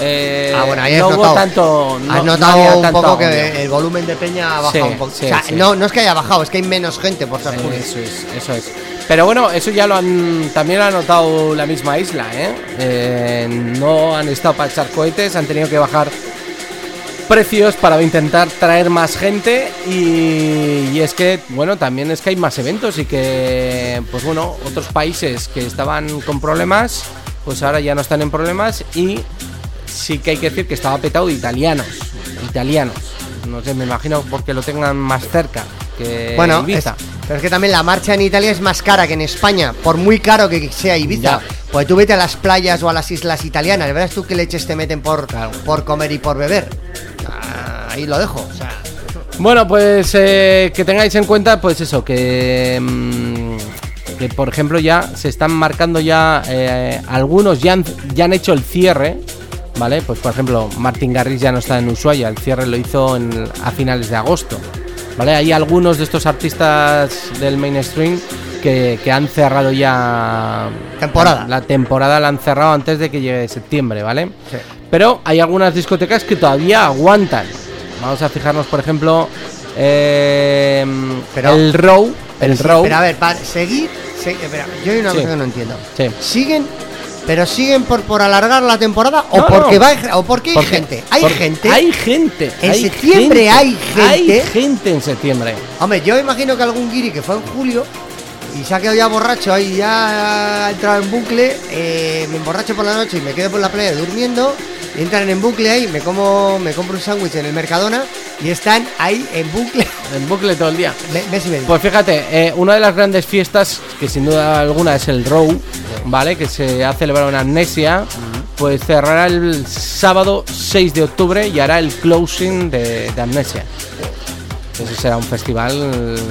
eh, ah, bueno, ahí has no hubo notado. tanto. no- has no notado había un tanto poco que el volumen de peña ha bajado Sí, un poco. sí, o sea, sí. no, no es que haya bajado, es que hay menos gente por ser. Eso es, eso es. Pero bueno, eso ya lo han también lo ha notado la misma isla, ¿eh? Eh, no han estado para echar cohetes, han tenido que bajar precios para intentar traer más gente y, y es que, bueno, también es que hay más eventos y que, pues bueno, otros países que estaban con problemas, pues ahora ya no están en problemas y sí que hay que decir que estaba petado de italianos, italianos. No sé, me imagino porque lo tengan más cerca que Bueno, es, Ibiza. pero es que también la marcha en Italia es más cara que en España, por muy caro que sea Ibiza. Ya. Pues tú vete a las playas o a las islas italianas, verás tú qué leches te meten por, Claro. por comer y por beber. Ah, ahí lo dejo. O sea, Bueno, pues eh, que tengáis en cuenta, pues eso, que, mm, que por ejemplo ya se están marcando ya, eh, algunos ya han, ya han hecho el cierre, ¿vale? Pues por ejemplo, Martin Garrix ya no está en Ushuaia, el cierre lo hizo en- a finales de agosto, ¿vale? Hay algunos de estos artistas del mainstream que, que han cerrado ya... Temporada. La, la temporada la han cerrado antes de que llegue septiembre, ¿vale? Sí. Pero hay algunas discotecas que todavía aguantan. Vamos a fijarnos, por ejemplo, eh, Pero- el Row. El Sí, Row. Pero a ver, para seguir. se- espera, yo hay una Sí. cosa que no entiendo. ¿Siguen? ¿Pero siguen por, por alargar la temporada? ¿O No, porque no. va o porque hay Porque- gente? ¿Hay porque gente? Hay gente. En hay septiembre gente, hay Hay gente. gente en septiembre. Hombre, yo imagino que algún guiri que fue en julio y se ha quedado ya borracho ahí, ya ha entrado en bucle, eh, me emborracho por la noche y me quedo por la playa durmiendo, entran en bucle ahí, me como, me compro un sándwich en el Mercadona y están ahí en bucle. En bucle todo el día. Y. Pues fíjate, eh, una de las grandes fiestas, que sin duda alguna es el Row, ¿vale? Que se ha celebrado en Amnesia, pues cerrará el sábado 6 de octubre y hará el closing de, de Amnesia. Ese será un festival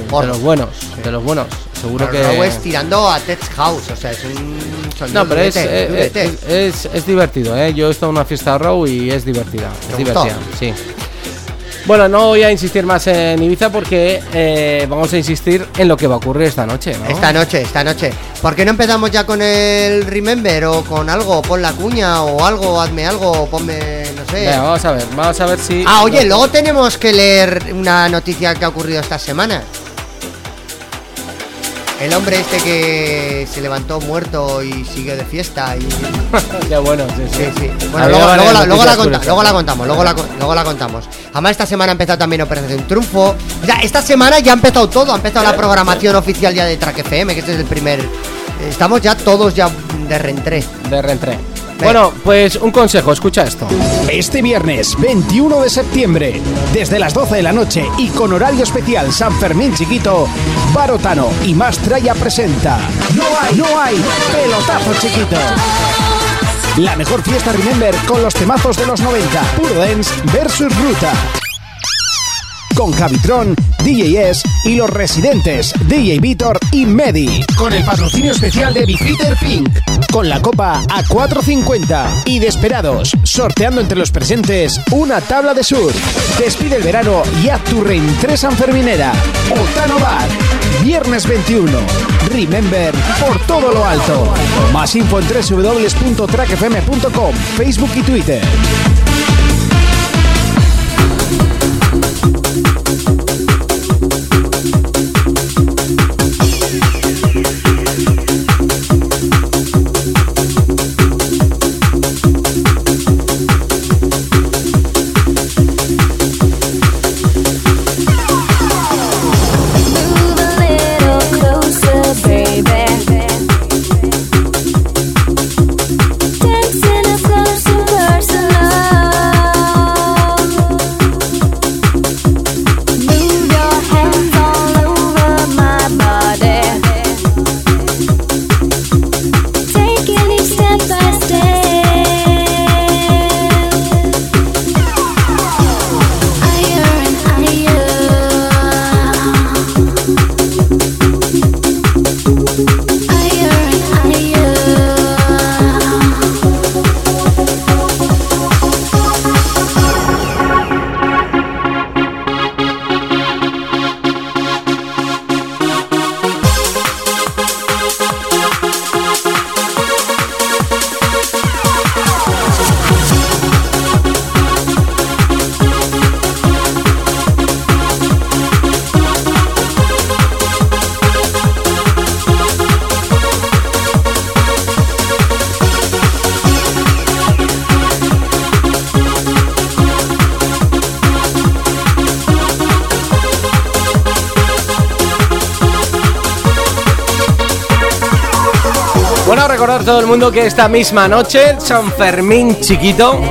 de los buenos, de los buenos. Seguro Pero que... es tirando a Tech House, o sea, es un No, pero durete, eh, durete. es, es- es divertido, ¿eh? Yo he estado en una fiesta Row y es divertida. Es divertida, sí. Bueno, no voy a insistir más en Ibiza porque eh, vamos a insistir en lo que va a ocurrir esta noche, ¿no? Esta noche, esta noche. ¿Por qué no empezamos ya con el Remember o con algo? Pon la cuña o algo, hazme algo, ponme, no sé. Venga, vamos a ver, vamos a ver si. Ah, oye, luego tenemos que leer una noticia que ha ocurrido esta semana. El hombre este que se levantó muerto y siguió de fiesta y... Qué bueno, sí, sí. Sí, Bueno, habido luego, la, luego la conta- luego la contamos, luego la, co- luego la contamos. Además, esta semana ha empezado también Operación Triunfo. O sea, esta semana ya ha empezado todo. Ha empezado la programación oficial ya de Track FM, que este es el primer... Estamos ya todos ya de reentré. De reentré. Bueno, pues un consejo, escucha esto. Este viernes 21 de septiembre, desde las 12 de la noche y con horario especial San Fermín Chiquito, Barotano y Mastraya presenta No hay, no hay pelotazo chiquito. La mejor fiesta Remember con los temazos de los 90, Puro Dance versus Ruta. Con Javitron, DJ S y los residentes DJ Vitor y Medi. Con el patrocinio especial de Bifiter Pink. Con la copa a 4.50. Y Desperados, sorteando entre los presentes una tabla de sur. Despide el verano y haz tu reentré sanferminera. Otano Bar. Viernes 21. Remember por todo lo alto. Más info en www.trackfm.com, Facebook y Twitter. Que esta misma noche, San Fermín chiquito,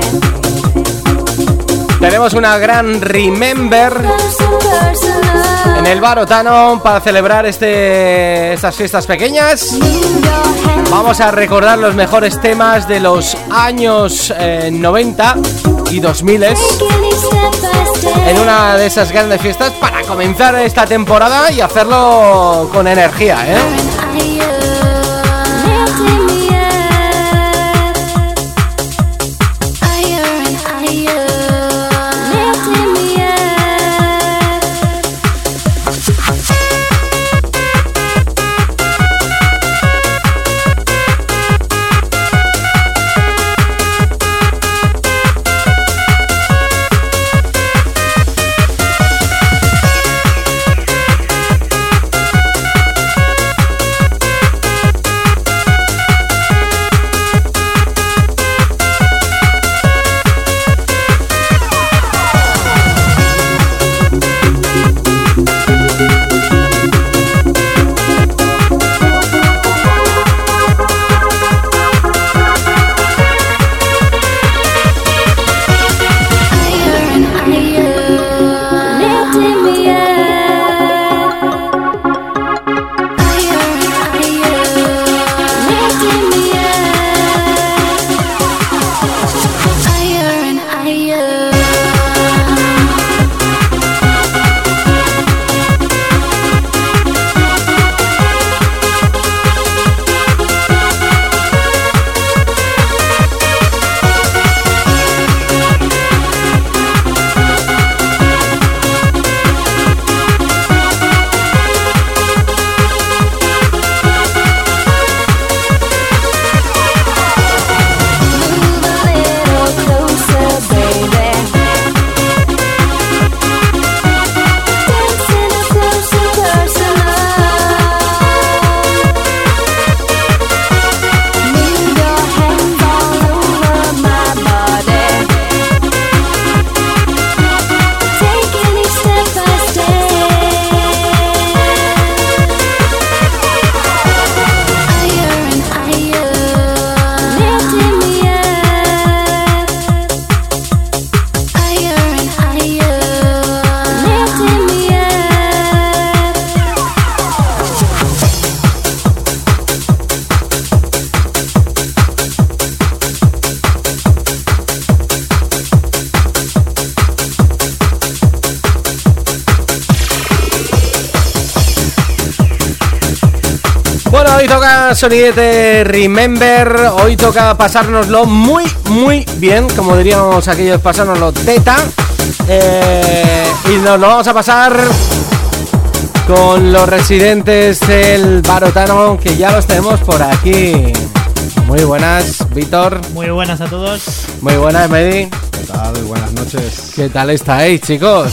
tenemos una gran Remember en el Barotano para celebrar este, estas fiestas pequeñas. Vamos a recordar los mejores temas de los años eh, 90 y 2000 taking each step by step. en una de esas grandes fiestas para comenzar esta temporada y hacerlo con energía, ¿eh? Hoy toca sonidete Remember. Hoy toca pasárnoslo muy, muy bien. Como diríamos aquellos, pasárnoslo teta. Eh, y nos lo vamos a pasar con los residentes del Barotano, que ya los tenemos por aquí. Muy buenas, Víctor. Muy buenas a todos. Muy buenas, Medi. ¿Qué tal? Buenas noches. ¿Qué tal estáis, chicos?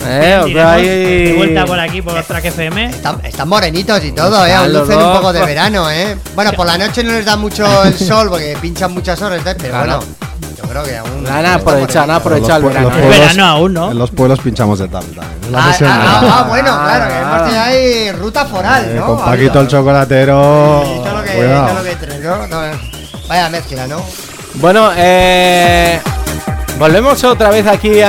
Eh, Iremos ahí- De vuelta por aquí por Track FM. Están, están morenitos y todo, ¿eh? Aún lucen un poco de verano, ¿eh? Bueno, por la noche no les da mucho el sol porque pinchan muchas horas, ¿eh? pero bueno, yo creo que aún. Han aprovechado, han morenitos. aprovechado el verano. los ¿eh? pueblos- Verano aún, ¿no? En los pueblos pinchamos de tarde Ah, ah, ah, ah, bueno, claro, que hemos tenido ahí ruta foral, Eh, ¿no? con Paquito habido- el chocolatero. Sí, todo lo que, todo lo que trae. No, Vaya mezcla, ¿no? Bueno, eh, volvemos otra vez aquí a,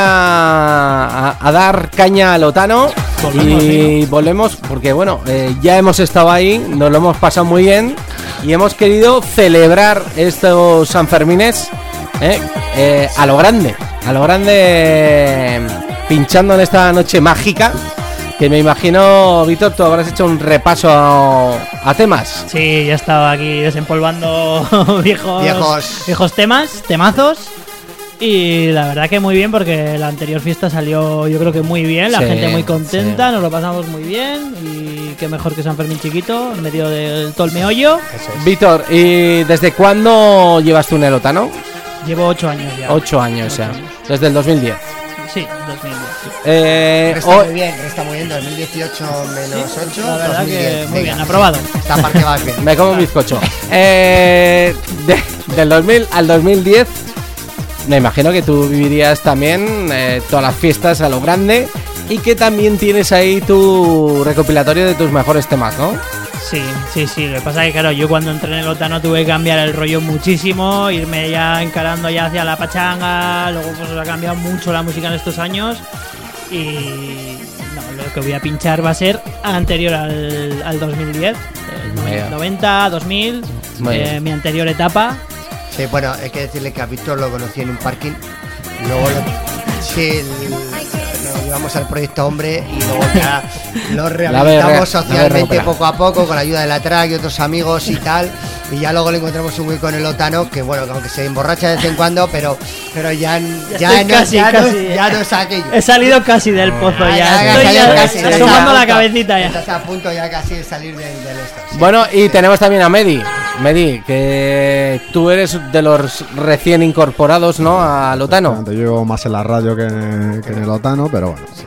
a- a dar caña al Otano. Volvemos, y volvemos porque, bueno, eh, ya hemos estado ahí, nos lo hemos pasado muy bien y hemos querido celebrar estos Sanfermines eh, eh, a lo grande, a lo grande, pinchando en esta noche mágica. Que me imagino, Víctor, tú habrás hecho un repaso a, a temas. Sí, ya estaba aquí desempolvando viejos, Viejos. viejos temas, temazos. Y la verdad que muy bien porque la anterior fiesta salió yo creo que muy bien, la Sí, gente muy contenta, sí. nos lo pasamos muy bien y qué mejor que San Fermín chiquito en medio del todo el meollo. Víctor, ¿y desde cuándo llevas tú en el Otano? Llevo ocho años ya. Ocho años ya, desde el 2010. Sí, 2010. sí. Eh, Está hoy- muy bien, está muy bien. 2018 menos 8. La verdad que 2010. muy bien, aprobado. Esta parte va bien. me como un bizcocho. Eh, de- del 2000 al 2010, me imagino que tú vivirías también eh, todas las fiestas a lo grande y que también tienes ahí tu recopilatorio de tus mejores temas, ¿no? Sí, sí, sí. Lo que pasa es que, claro, yo cuando entré en el Otano tuve que cambiar el rollo muchísimo, irme ya encarando ya hacia la pachanga. Luego, pues ha cambiado mucho la música en estos años. Y no, lo que voy a pinchar va a ser anterior al, al 2010. el Muy bien. 90, 2000, Muy eh, bien. mi anterior etapa. Sí, bueno, hay que decirle que a Víctor lo conocí en un parking. Luego lo, sí, el- lo llevamos al proyecto Hombre y luego ya lo rehabilitamos socialmente poco a poco con la ayuda de la track y otros amigos y tal. Y ya luego le encontramos un hueco en el Otano, que bueno, que aunque se emborracha de vez en cuando, pero, pero ya, ya, estoy no, casi, ya, no, casi. ya no es aquello. He salido casi del pozo Ah, ya. ya, Estoy ya, casi, asomando la punto. cabecita ya. Estás a punto ya casi de salir del, del esto. sí. Bueno, y tenemos también a Medi. Medi, que tú eres de los recién incorporados, ¿no? A Lotano. Efectivamente, Yo llevo más en la radio que en, que en el Otano, pero bueno. sí.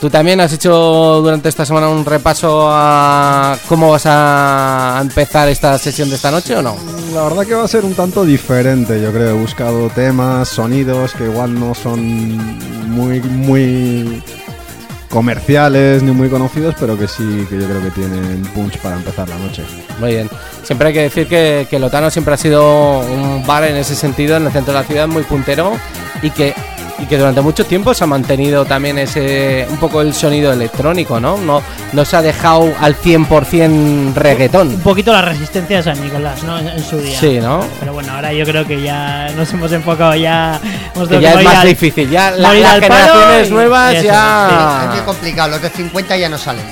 Tú también has hecho durante esta semana un repaso a cómo vas a empezar esta sesión de esta noche o no? La verdad que va a ser un tanto diferente, yo creo. He buscado temas, sonidos que igual no son muy, muy comerciales ni muy conocidos, pero que sí que yo creo que tienen punch para empezar la noche. Muy bien. Siempre hay que decir que, que Lotano siempre ha sido un bar en ese sentido, en el centro de la ciudad, muy puntero y que y que durante mucho tiempo se ha mantenido también ese un poco el sonido electrónico, ¿no? No, no se ha dejado al 100% reggaetón. Un poquito la resistencia de San Nicolás, ¿no? En, en su día. Sí, ¿no? Pero bueno, ahora yo creo que ya nos hemos enfocado, ya hemos Que ya es más al- difícil, ya las generaciones y- nuevas y eso, ya... Es muy complicado, los de 50 ya no salen.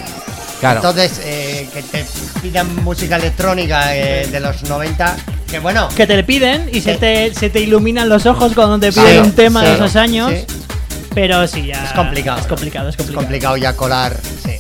Claro. Entonces, eh, que te pidan música electrónica eh, de los 90, que bueno, Que te le piden y se te, se te iluminan los ojos cuando te Sí, piden un tema sí, de esos años. sí. Pero sí, ya. Es complicado. Es complicado, es es complicado. complicado ya colar. Sí.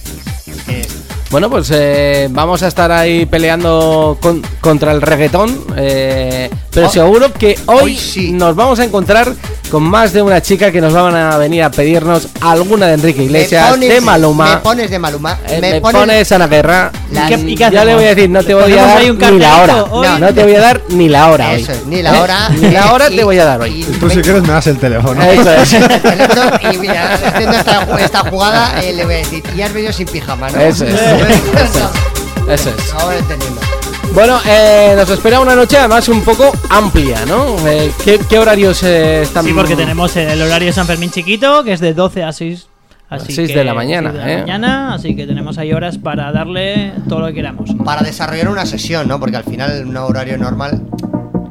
Eh, Bueno, pues eh, vamos a estar ahí peleando con- contra el reggaetón, eh, pero Oh, seguro que hoy, hoy sí. nos vamos a encontrar con más de una chica que nos van a venir a pedirnos alguna de Enrique Iglesias, me pones, de Maluma, Me pones de Maluma. eh, me, me, pones, pones Ana Guerra. La- ¿Y qué- y qué ya le voy a decir, no te ¿Le voy a dar un ni la hora. hoy? No, no te voy a dar ni la hora hoy. Eso es, ni la hora. Ni la hora y- te voy a dar hoy. y Tú si quieres me das el teléfono. Eso es. el teléfono y mira, haciendo esta, esta jugada, eh, le voy a decir, y has venido sin pijama, ¿no? Eso es. Eso. Eso es. Ahora entendimos. Bueno, eh, nos espera una noche además un poco amplia, ¿no? Eh, ¿qué, qué horarios eh, están? Sí, porque tenemos el horario de San Fermín chiquito, que es de 12 a 6. Así seis que- de la mañana, seis de la ¿eh? mañana, así que tenemos ahí horas para darle todo lo que queramos. Para desarrollar una sesión, ¿no? Porque al final un horario normal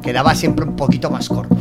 quedaba siempre un poquito más corto.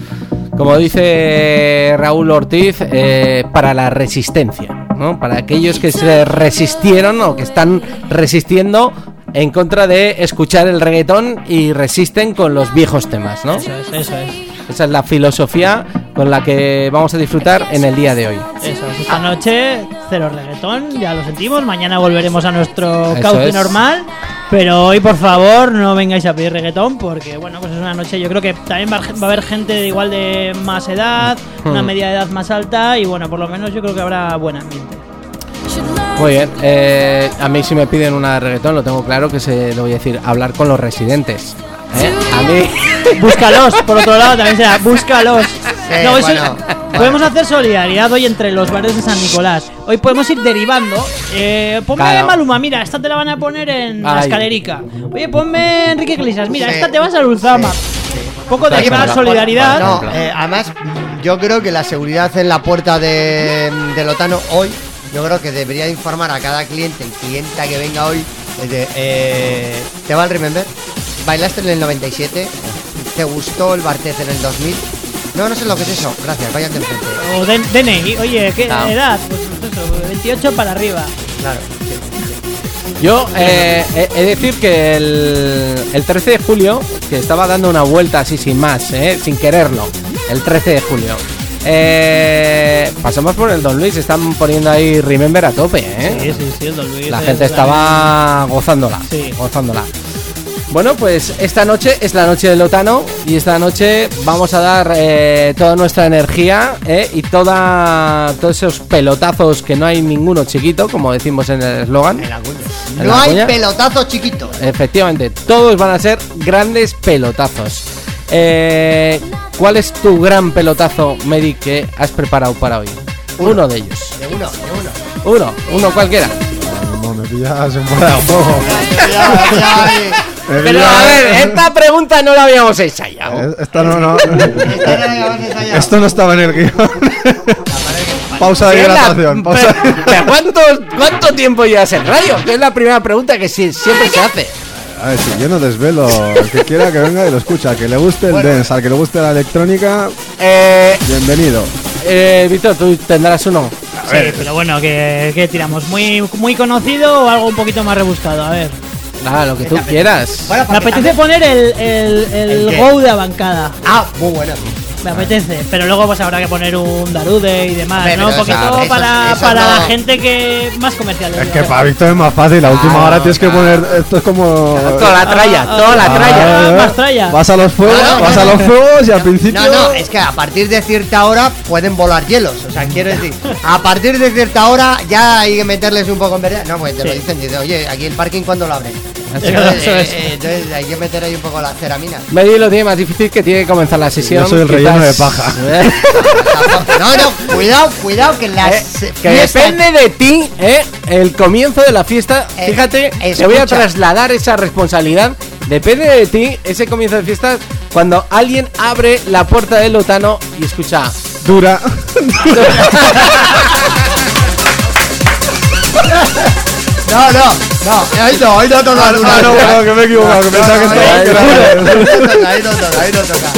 Como dice Raúl Ortiz, eh, para la resistencia, ¿no? Para aquellos que se resistieron o que están resistiendo en contra de escuchar el reggaetón y resisten con los viejos temas, ¿no? Eso es, eso es. Esa es la filosofía con la que vamos a disfrutar en el día de hoy. Eso es. Esta noche, cero reggaetón, ya lo sentimos. Mañana volveremos a nuestro Eso cauce es. normal. Pero hoy, por favor, no vengáis a pedir reggaetón porque, bueno, pues es una noche. Yo creo que también va, va a haber gente de igual de más edad, una Hmm. media edad más alta. Y bueno, por lo menos yo creo que habrá buen ambiente. Muy bien, eh, a mí si me piden una de reggaetón, lo tengo claro que se lo voy a decir, hablar con los residentes. ¿eh? A mí... Búscalos, por otro lado, también será, búscalos. No, eso- bueno, podemos hacer solidaridad hoy entre los bares de San Nicolás. Hoy podemos ir derivando. Eh, ponme Claro. Maluma, mira, esta te la van a poner en la escalerica. Oye, ponme Enrique Iglesias, mira, Sí. esta te vas a Luzama. Un poco de más pero- solidaridad. No, eh, además, yo creo que la seguridad en la puerta de, de Lotano hoy, yo creo que debería informar a cada cliente y clienta que venga hoy. de, eh, ¿Te va el Remember? ¿Bailaste en el 97? ¿Te gustó el Bartez en el 2000? No, no sé lo que es eso. Gracias, vayan de enfrente. O DNI, oye, ¿qué Claro. edad? Pues, pues eso, 28 para arriba. Claro. Yo eh, he, he de decir que el, el 13 de julio, que estaba dando una vuelta así sin más, eh, sin quererlo, el 13 de julio. Eh, pasamos por el Don Luis, están poniendo ahí Remember a tope, ¿eh? Sí, sí, sí, el Don Luis La es gente la- estaba gozándola, Sí. gozándola. Bueno, pues esta noche es la noche del Otano y esta noche vamos a dar eh, toda nuestra energía eh, y toda todos esos pelotazos que no hay ninguno chiquito, como decimos en el eslogan. En la cuña. ¿En No la hay pelotazos chiquitos. Efectivamente, todos van a ser grandes pelotazos. Eh, ¿Cuál es tu gran pelotazo, Medi, que has preparado para hoy? Uno, de ellos. De uno, de uno. Uno, uno cualquiera. No, me pillas en fuera Pero a ver, esta pregunta no la habíamos ensayado. Eh, Esta no, no. Esto no estaba en el guion. pausa de hidratación. Pausa pero- pero ¿cuánto, ¿Cuánto tiempo llevas en radio? Que es la primera pregunta que siempre se hace. A ver, si yo no desvelo, el que quiera que venga y lo escucha, al que le guste el Bueno. dance, al que le guste la electrónica, Eh, bienvenido. eh, Víctor, tú tendrás uno. Sí, pero bueno, ¿qué, qué tiramos? ¿Muy, ¿Muy conocido o algo un poquito más rebuscado? A ver. Nada, lo que tú quieras. Bueno, Me apetece poner el, el, el. Go de Abancada. Ah, muy bueno. Me apetece, pero luego pues habrá que poner un Darude y demás, Hombre, ¿no? Un poquito eso- para, eso para no- la gente que más comercial. Es que para Víctor es más fácil, a última Claro, hora tienes que claro. poner. Esto es como. Toda la tralla, Ah, toda la ah, tralla. Ah, más tralla. Vas a los fuegos, No, no, vas no, a los fuegos y al principio. No, no, es que a partir de cierta hora pueden volar hielos. O sea, quiero decir, a partir de cierta hora ya hay que meterles un poco en verdad. No, pues te lo Sí. dicen, dice, oye, aquí el parking cuando lo abren. Entonces, eh, eh, entonces hay que meter ahí un poco la ceramina. Medi lo tiene más difícil que tiene que comenzar la sesión. Yo soy el relleno de paja. No, no, cuidado, cuidado, que las Eh, que fiestas- depende de ti, ¿eh? El comienzo de la fiesta. Eh, Fíjate, te voy a trasladar esa responsabilidad. Depende de ti ese comienzo de fiestas cuando alguien abre la puerta del Lotano y escucha Dura. No, no, no, ahí no, ahí no toca. Ah, no, perdón, que me he equivocado, que pensaba que estaba- Ahí no toca, ahí no toca, ahí no toca.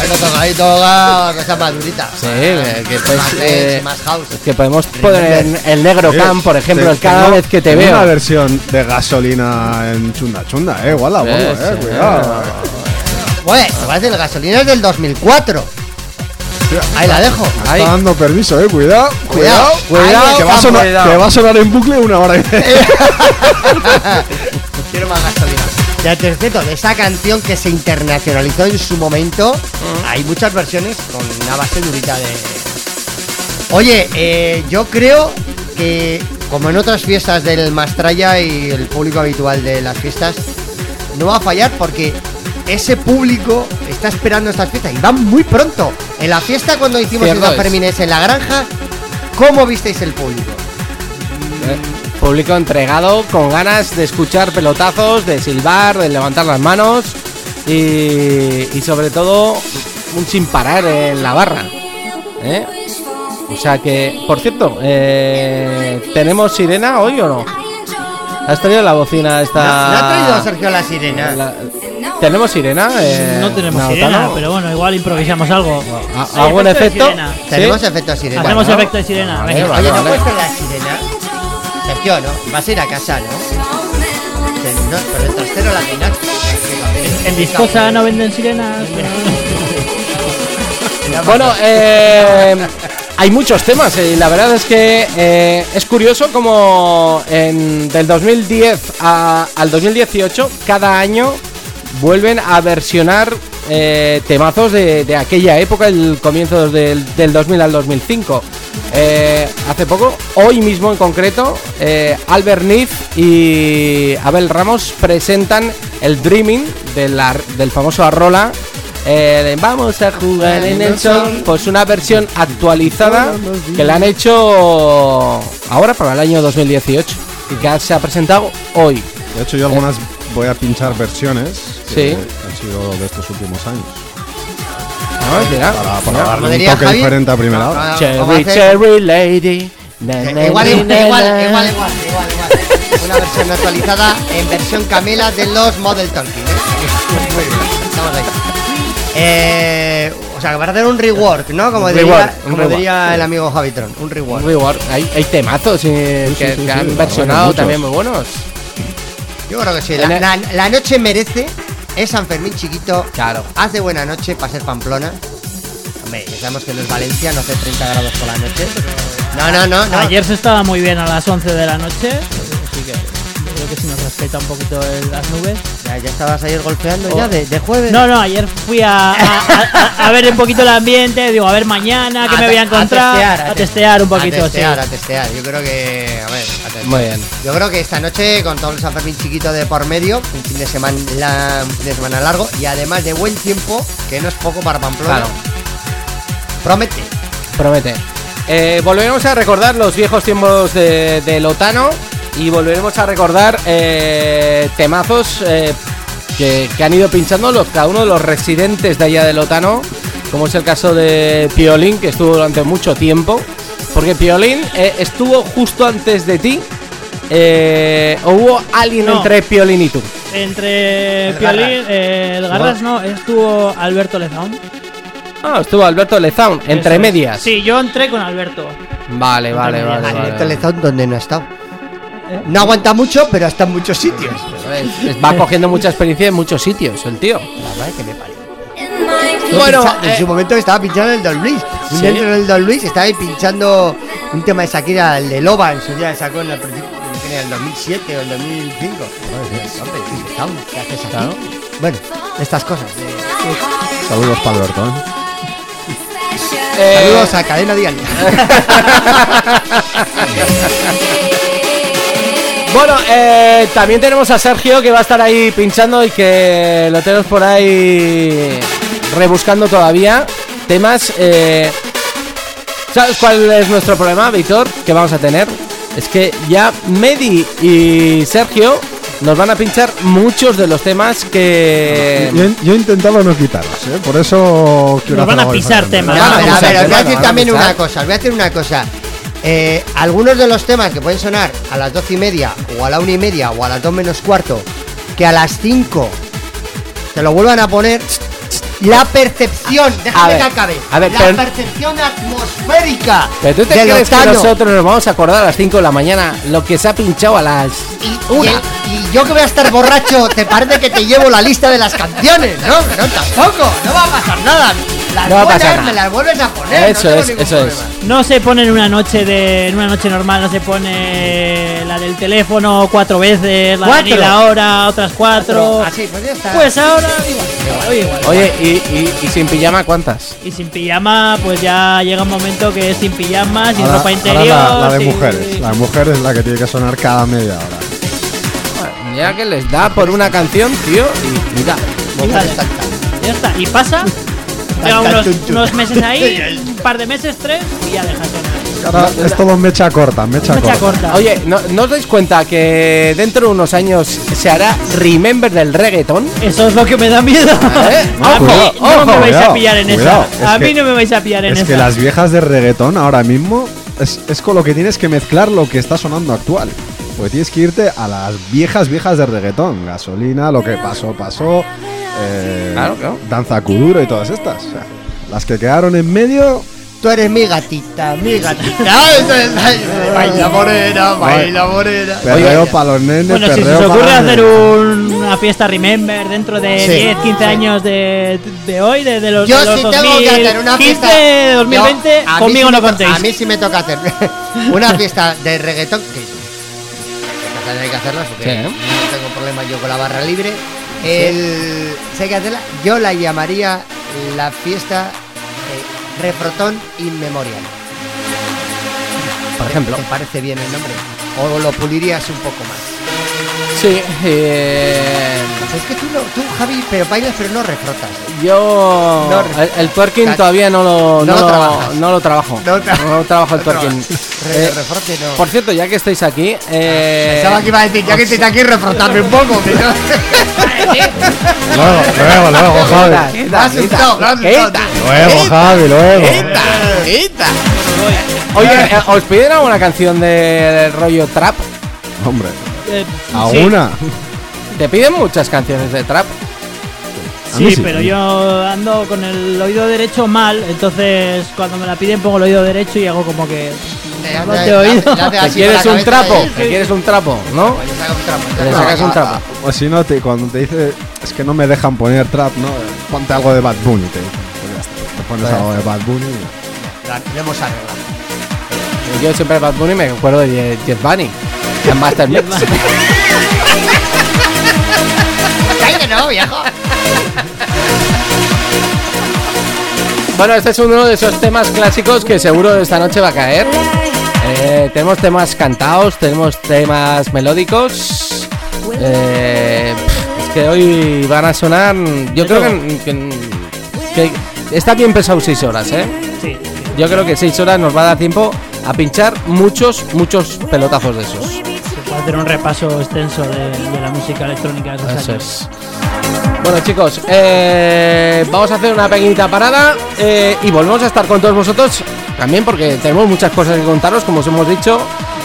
Ahí no toca, ahí toca cosas más duritas. Sí, eh, que pues, más eh, más house. Que podemos poner en el negro Eh, cam, por ejemplo, cada vez que te veo. una versión de gasolina en chunda chunda, eh, igual la pongo, Sí, eh, cuidado. Bueno, el gasolina es del 2004. Ahí la dejo. Me Ahí. está dando permiso, eh, cuidado, Cuidado, cuidado, que va, a sonar, cuidado. que va a sonar en bucle una hora y media. Quiero más gasolina. Ya te respeto, de esa canción que se internacionalizó en su momento, hay muchas versiones con una base durita de. Oye, eh, yo creo que, como en otras fiestas del Mastraya y el público habitual de las fiestas, no va a fallar porque ese público está esperando estas fiestas y van muy pronto. En la fiesta, cuando hicimos es. Fermines en la granja, ¿cómo visteis el público? Eh, Público entregado, con ganas de escuchar pelotazos, de silbar, de levantar las manos y, y sobre todo un sin parar en la barra. ¿eh? O sea que, por cierto, eh, ¿tenemos sirena hoy o no? ¿Has traído la bocina esta? ¿No, no ha traído Sergio la sirena? la- ¿Tenemos sirena? eh, no tenemos sirena, pero bueno, igual improvisamos algo. ¿A- Sí, ¿Algún efecto. Tenemos efecto de sirena. Hacemos efecto de sirena. Vale, venga. vale. Oye, ¿no puedes la sirena? Sergio, ¿no? Vas a ir a casa, No, pero el trastero la final. En Discosa no venden sirenas. Bueno, eh, hay muchos temas y la verdad es que eh, es curioso como en, del 2010 a- al 2018 cada año vuelven a versionar eh, temazos de, aquella época, el comienzo del, del 2000 al 2005. Eh, hace poco, hoy mismo en concreto, eh, Albert Niz y Abel Ramos presentan el Dreaming del famoso Arrola eh, Vamos a jugar en el sol, pues una versión actualizada que la han hecho ahora para el año 2018 y que se ha presentado hoy. De hecho, yo algunas voy a pinchar versiones que Sí. han sido de estos últimos años. Ah, mira. Para, para darle un toque Javi, diferente a primera hora. no, ¿cómo Cherry, cherry lady. Na, Eh, na, Igual, na, igual, na, igual, igual, igual, igual, igual. Una versión actualizada en versión Camela de los Model Talking. ¿eh? Eh, o sea, que para hacer un rework, ¿no? Como Un diría, rework, como rework. diría el amigo Javitron, un rework. Un reward. Hay, hay temazos eh, Sí, que, sí, que sí, han versionado también muy buenos. Yo creo que sí. La, el- la- la noche merece. Es San Fermín chiquito. Claro. Hace buena noche para ser Pamplona. Hombre, sabemos que no es Valencia, no hace 30 grados por la noche. No, no, no, no. Ayer se estaba muy bien a las 11 de la noche. Así que yo creo que si nos respeta un poquito el- las nubes. Ya, ya estabas ayer golpeando Oh. ya de, de jueves. No, no, ayer fui a, a- a- a ver un poquito el ambiente. Digo, a ver mañana qué A me voy a encontrar. testear, A te- testear un poquito, a testear, sí. a testear. Yo creo que. A ver, a testear. Muy bien. Yo creo que esta noche, con todo el San Fermín chiquito de por medio, un fin de semana, la- un fin de semana largo y además de buen tiempo, que no es poco para Pamplona. Claro. Promete. Promete. Eh, volveremos a recordar los viejos tiempos de, de Lotano y volveremos a recordar eh, temazos eh, que, que han ido pinchando los, cada uno de los residentes de allá de Lotano, como es el caso de Piolín, que estuvo durante mucho tiempo. Porque Piolín eh, estuvo justo antes de ti. Eh, ¿o hubo alguien No. entre Piolín y tú? Entre El Piolín, Garras. eh, el Garras no, estuvo Alberto Lezaun. Ah, estuvo Alberto Lezaun, entre medias. Sí, yo entré con Alberto. Vale, vale, Entre vale. medias. vale, Alberto vale. Lezón, donde no ha estado. No aguanta mucho, pero está en muchos sitios. Va cogiendo mucha experiencia en muchos sitios, el tío. La verdad es que me parece. Bueno, en eh, su momento estaba pinchando el Don Luis. Un ¿Sí? dentro del Don Luis estaba ahí pinchando un tema de Shakira, el de Loba, en su día sacó en el principio, en el 2007 o el 2005. Hombre, ¿qué haces aquí? Claro. Bueno, estas cosas. Saludos para Alberto. ¿eh? Saludos a Cadena Dial. Bueno, eh, también tenemos a Sergio que va a estar ahí pinchando y que lo tenemos por ahí rebuscando todavía temas. eh, ¿Sabes cuál es nuestro problema, Víctor? Que vamos a tener. Es que ya Medi y Sergio nos van a pinchar muchos de los temas que... Yo, yo he intentado no quitarlos, ¿eh? por eso quiero Nos van a pisar temas. No, Van a ver, os voy a decir también una cosa, os voy a decir una cosa. Eh, algunos de los temas que pueden sonar a las doce y media, o a la una y media, o a las dos menos cuarto, que a las cinco te lo vuelvan a poner, la percepción, déjame ver, que acabe, a ver, la pero- percepción atmosférica ¿Pero tú te del crees que Otano, nosotros nos vamos a acordar a las 5 de la mañana lo que se ha pinchado a las... y, y el- y yo que voy a estar borracho, ¿te parece que te llevo la lista de las canciones? No, no, tampoco, no va a pasar nada. Las No va a buenas pasar nada. me las vuelves a poner. Eso no tengo es, ningún eso es. problema. No se pone en una noche de en una noche normal, no se pone la del teléfono cuatro veces, la de ¿Cuatro? ni la hora, otras cuatro. Así, pues ya está. Pues ahora igual, igual, igual. Oye, y, y- y sin pijama cuántas? Y sin pijama, pues ya llega un momento que es sin pijama, sin Ahora- ropa ahora interior. la, la de sin- mujeres. La de mujeres es la que tiene que sonar cada media hora. Ya que les da por una canción, tío, y mira. Ya está. Y pasa. Llega unos, unos meses ahí, un par de meses, tres, y ya deja. Ahora es todo mecha corta, mecha, Mecha corta. corta. Oye, ¿no, ¿no os dais cuenta que dentro de unos años se hará Remember del reggaeton? Eso es lo que me da miedo. ¿Eh? A mí no ojo, me vais a cuidado, pillar en cuidado. esa. Es A mí que- no me vais a pillar en Es esa. que las viejas de reggaetón ahora mismo es, es con lo que tienes que mezclar lo que está sonando actual. Porque tienes que irte a las viejas, viejas de reggaetón. Gasolina, lo que pasó, pasó. eh, Claro, claro. Danza Kuduro y todas estas. O sea, las que quedaron en medio. Tú eres mi gatita, mi gatita. baila morena, baila morena. Perreo para los nenes, Bueno, si se os ocurre pa' hacer un- una fiesta Remember dentro de Sí. 10, 15 años de, de hoy, de, de los, Yo de los sí tengo que hacer una 2015, fiesta. 2020, Yo- a mí conmigo sí no contéis. A mí sí me toca hacer una fiesta de reggaetón. Que que tendré que hacerla porque Sí. no tengo problema yo con la barra libre. El, hay que hacerla, yo la llamaría la fiesta eh, Refrotón Inmemorial. Por ejemplo. ¿Te parece bien el nombre? ¿O lo pulirías un poco más? Sí, eh, Pues es que tú, no, tú Javi, pero bailas pero no refrotas. yo... No, el, el twerking todavía no lo, no no lo no lo trabajo. No tra- No trabajo el no twerking. Re- Eh, refrote no. por cierto, ya que estáis aquí... Eh, Pensaba que iba a decir, ya que estáis aquí, refrotarme un poco. pero- Luego, luego, luego, Javi. Me has asustado, me has asustado. Luego, Javi, luego. Oye, ¿os piden alguna canción de rollo trap? Hombre, Eh, a sí, una. ¿Te piden muchas canciones de trap? Sí, sí. pero yo ando con el oído derecho mal, entonces cuando me la piden pongo el oído derecho y hago como que Le no te he oído. le hace ¿Te así quieres un trapo? ¿Te quieres un trapo? ¿no? Pues le sacas un trapo. O si no, te, cuando te dice es que no me dejan poner trap, ¿no? Ponte algo de Bad Bunny, te dicen. Pues. Te pones Pues algo de Bad Bunny. y- La lo hemos arreglado. Yo siempre Bad Bunny me acuerdo de Jeff Bunny. En Master Mix. ¡Cállate, no, viejo! Bueno, este es uno de esos temas clásicos que seguro esta noche va a caer. Eh, tenemos temas cantados, tenemos temas melódicos. Eh, es que hoy van a sonar. Yo creo que, que- que está bien pesado 6 horas, ¿eh? Sí. Yo creo que 6 horas nos va a dar tiempo a pinchar muchos, muchos pelotazos de esos. Hacer un repaso extenso de, de la música electrónica de esos Eso años. es. Bueno chicos, eh, vamos a hacer una pequeñita parada eh, y volvemos a estar con todos vosotros también porque tenemos muchas cosas que contaros, como os hemos dicho,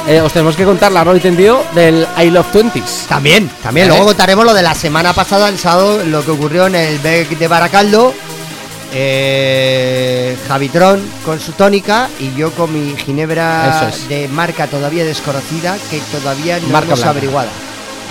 eh, os tenemos que contar la y tendido del I Love Twenties. También, también. Luego contaremos lo de la semana pasada, el sábado, lo que ocurrió en el Beck de Baracaldo. Eh, Javitron con su tónica y yo con mi ginebra es. de marca todavía desconocida que todavía no Marca hemos blanca. averiguada.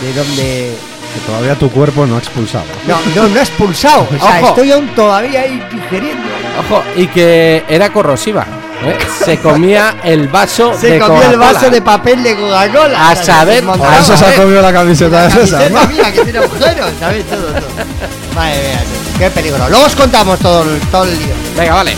De dónde. Que todavía tu cuerpo no ha expulsado. No, no, no he expulsado. O sea, Ojo. estoy aún todavía ahí digeriendo. Ojo, y que era corrosiva. ¿Eh? Se comía el vaso Se de comió el Coca-Cola. vaso de papel de Coca-Cola. A saber- A eso se ha comido la camiseta de César, ¿no? mía que tiene agujeros, ¿sabes? Todo, todo. Madre mía, qué peligro. Luego os contamos todo, el- todo el lío. Venga, vale.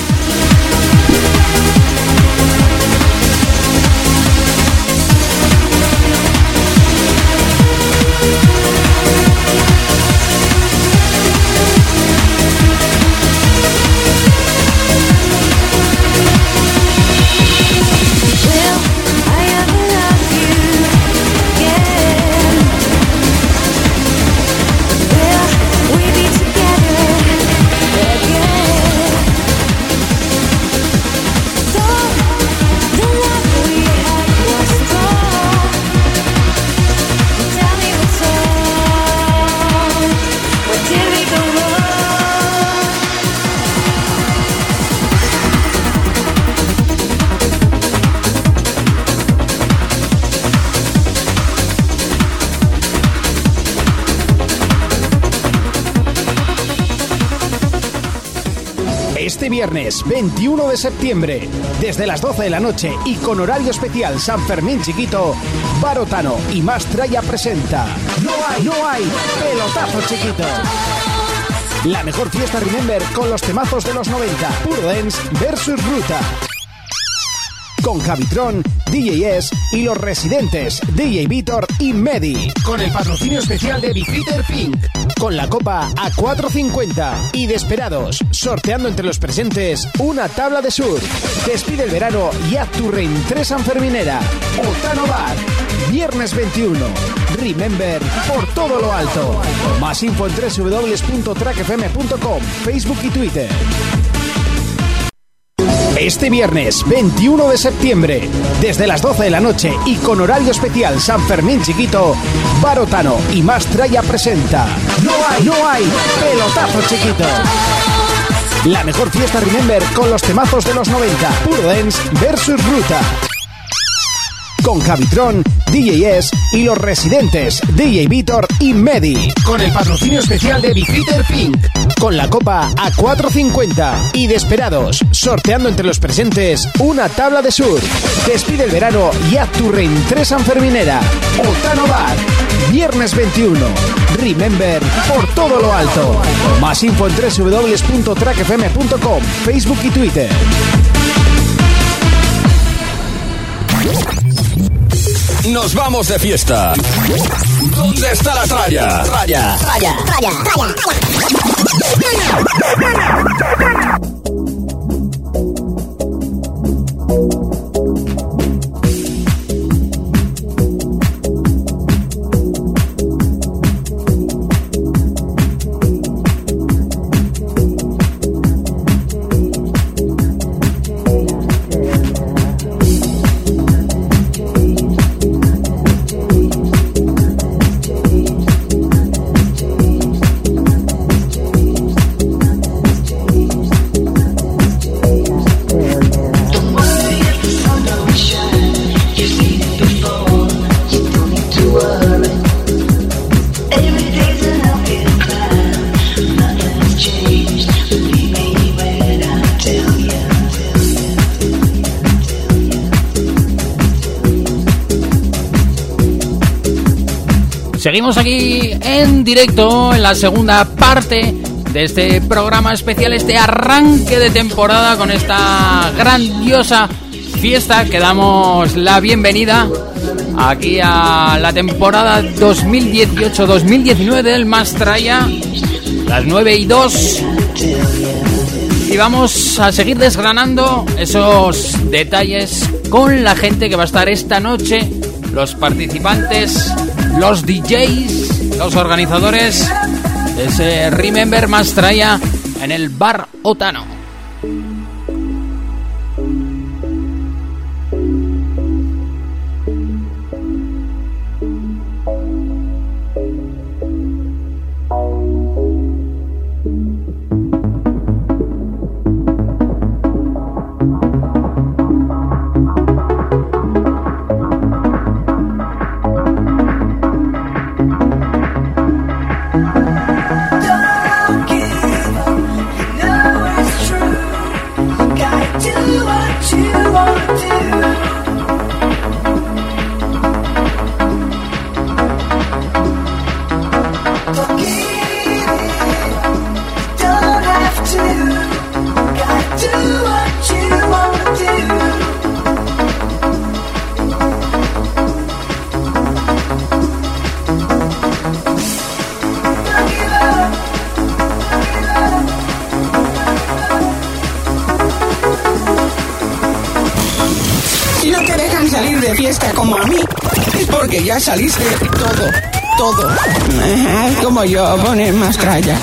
21 de septiembre, desde las 12 de la noche y con horario especial San Fermín Chiquito, Barotano y Mastraya presenta No hay, no hay pelotazo chiquito. La mejor fiesta Remember con los temazos de los 90, Puro Dance versus Ruta. Con Javitron, DJS y los residentes DJ Vitor y Medi. Con el patrocinio especial de Bifiter Pink. Con la copa a 4.50. Y Desperados, sorteando entre los presentes una tabla de surf. Despide el verano y haz tu reentré sanferminera. Otano Bar. Viernes 21. Remember por todo lo alto. Más info en www.trackfm.com, Facebook y Twitter. Este viernes 21 de septiembre, desde las 12 de la noche y con horario especial San Fermín Chiquito, Barotano y Mastraya presenta No hay, no hay pelotazo chiquito. La mejor fiesta Remember con los temazos de los 90, Puro Dance versus Ruta. Con Javitron, DJS y los residentes DJ Vitor y Medi. Con el patrocinio especial de Bifiter Pink. Con la copa a 4.50. Y Desperados, sorteando entre los presentes una tabla de sur. Despide el verano y haz tu reentré sanferminera. Otano Bar. Viernes 21. Remember por todo lo alto. Más info en www.trackfm.com, Facebook y Twitter. Nos vamos de fiesta. ¿Dónde está la tralla? Tralla. Raya, raya, raya. Seguimos aquí en directo en la segunda parte de este programa especial, este arranque de temporada con esta grandiosa fiesta que damos la bienvenida aquí a la temporada 2018-2019 del Mastraya, las 9 y 2. Y vamos a seguir desgranando esos detalles con la gente que va a estar esta noche, los participantes, los DJs, los organizadores de ese Remember Mastraya en el Bar Otano. Ya saliste todo, todo. Como yo, poner más tralla.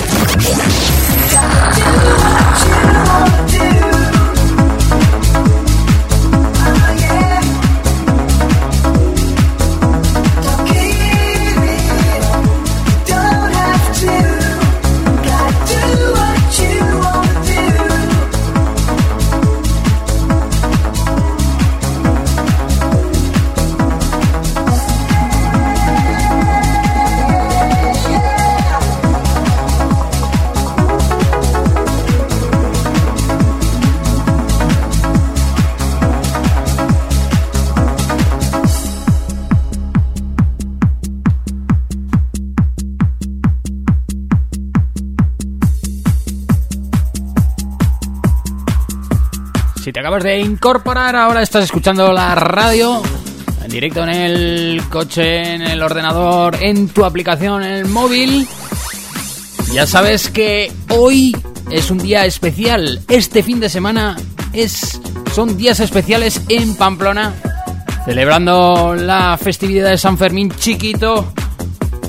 Acabas de incorporar, ahora estás escuchando la radio en directo en el coche, en el ordenador, en tu aplicación, en el móvil. Ya sabes que hoy es un día especial. Este fin de semana es son días especiales en Pamplona, celebrando la festividad de San Fermín chiquito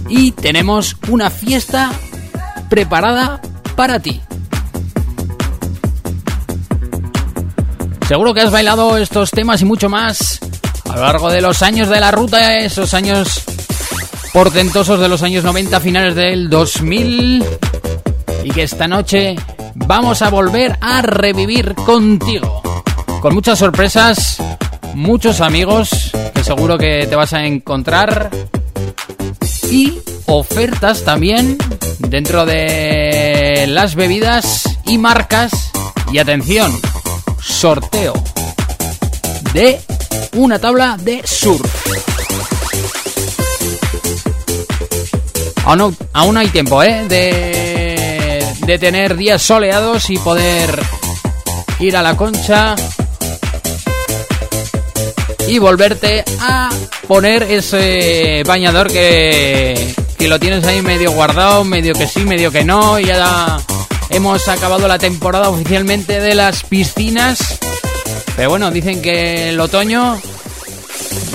y tenemos una fiesta preparada para ti. Seguro que has bailado estos temas y mucho más a lo largo de los años de la ruta, esos años portentosos de los años 90, finales del 2000, y que esta noche vamos a volver a revivir contigo. Con muchas sorpresas, muchos amigos que seguro que te vas a encontrar y ofertas también dentro de las bebidas y marcas. Y atención, sorteo de una tabla de surf. Aún, aún hay tiempo, ¿eh? De, de tener días soleados y poder ir a la concha y volverte a poner ese bañador que, que lo tienes ahí medio guardado, medio que sí, medio que no. Y ya hemos acabado la temporada oficialmente de las piscinas. Pero bueno, dicen que el otoño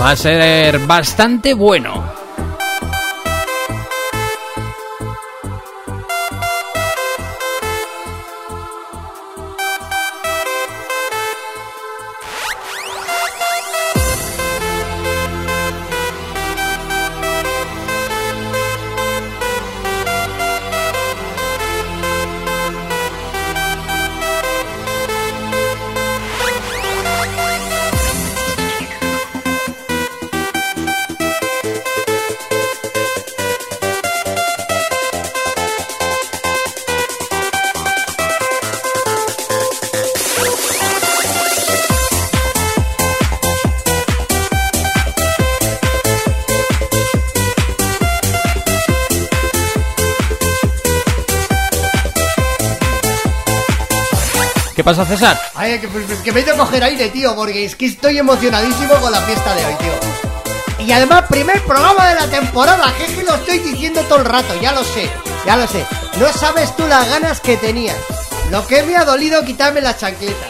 va a ser bastante bueno. ¿Qué pasa, César? Ay, que, pues, que me he ido a coger aire, tío, porque es que estoy emocionadísimo con la fiesta de hoy, tío. Y además, primer programa de la temporada, que es que lo estoy diciendo todo el rato, ya lo sé, ya lo sé. No sabes tú las ganas que tenía. Lo que me ha dolido quitarme las chancletas.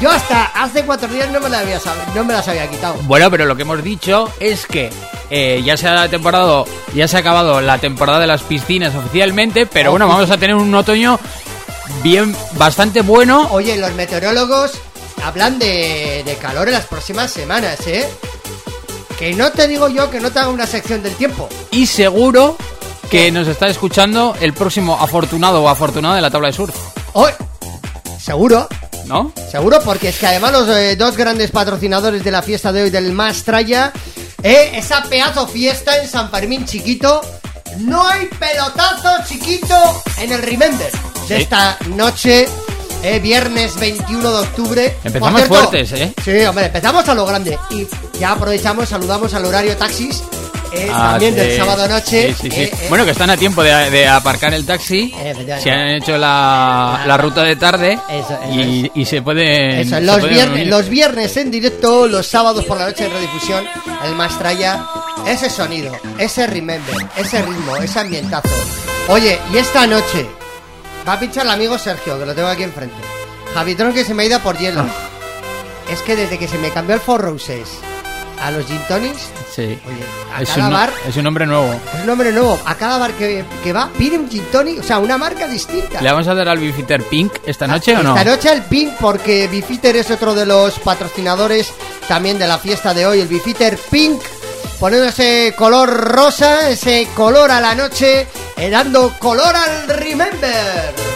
Yo hasta hace cuatro días no me las había, no me las había quitado. Bueno, pero lo que hemos dicho es que eh, ya se ha temporada, ya se ha acabado la temporada de las piscinas oficialmente, pero bueno, vamos a tener un otoño bien, bastante bueno. Oye, los meteorólogos hablan de, de calor en las próximas semanas, ¿eh? Que no te digo yo que no te haga una sección del tiempo. Y seguro que nos está escuchando el próximo afortunado o afortunada de la tabla de surf, Hoy, seguro, ¿no? Seguro, porque es que además los eh, dos grandes patrocinadores de la fiesta de hoy del Mastraya, eh, esa pedazo fiesta en San Fermín chiquito, no hay pelotazo chiquito en el Remember de esta noche, eh, viernes 21 de octubre. Empezamos cierto, fuertes, ¿eh? Sí, hombre, empezamos a lo grande y ya aprovechamos, saludamos al horario taxis, eh, Ah, también sí. del sábado noche. Sí, sí, eh, eh, Bueno, que están a tiempo de, de aparcar el taxi. Se han hecho la, la ruta de tarde Eso, eso y, y se puede. Eso, los, viernes, los viernes en directo, los sábados por la noche en redifusión, el Mastraya, ese sonido, ese remember, ese ritmo, ese ambientazo. Oye, y esta noche va a pinchar el amigo Sergio, que lo tengo aquí enfrente. Javitron que se me ha ido por hielo. Es que desde que se me cambió el Four Roses a los Gin Tonics, Sí. oye, a Es cada un, bar, es un nombre nuevo. es un nombre nuevo, a cada bar que, que va pide un Gin Tonic, o sea, una marca distinta. ¿Le vamos a dar al Bifiter Pink esta noche o no? Esta noche el Pink, porque Bifiter es otro de los patrocinadores también de la fiesta de hoy. El Bifiter Pink, poniendo ese color rosa, ese color a la noche, dando color al Remember.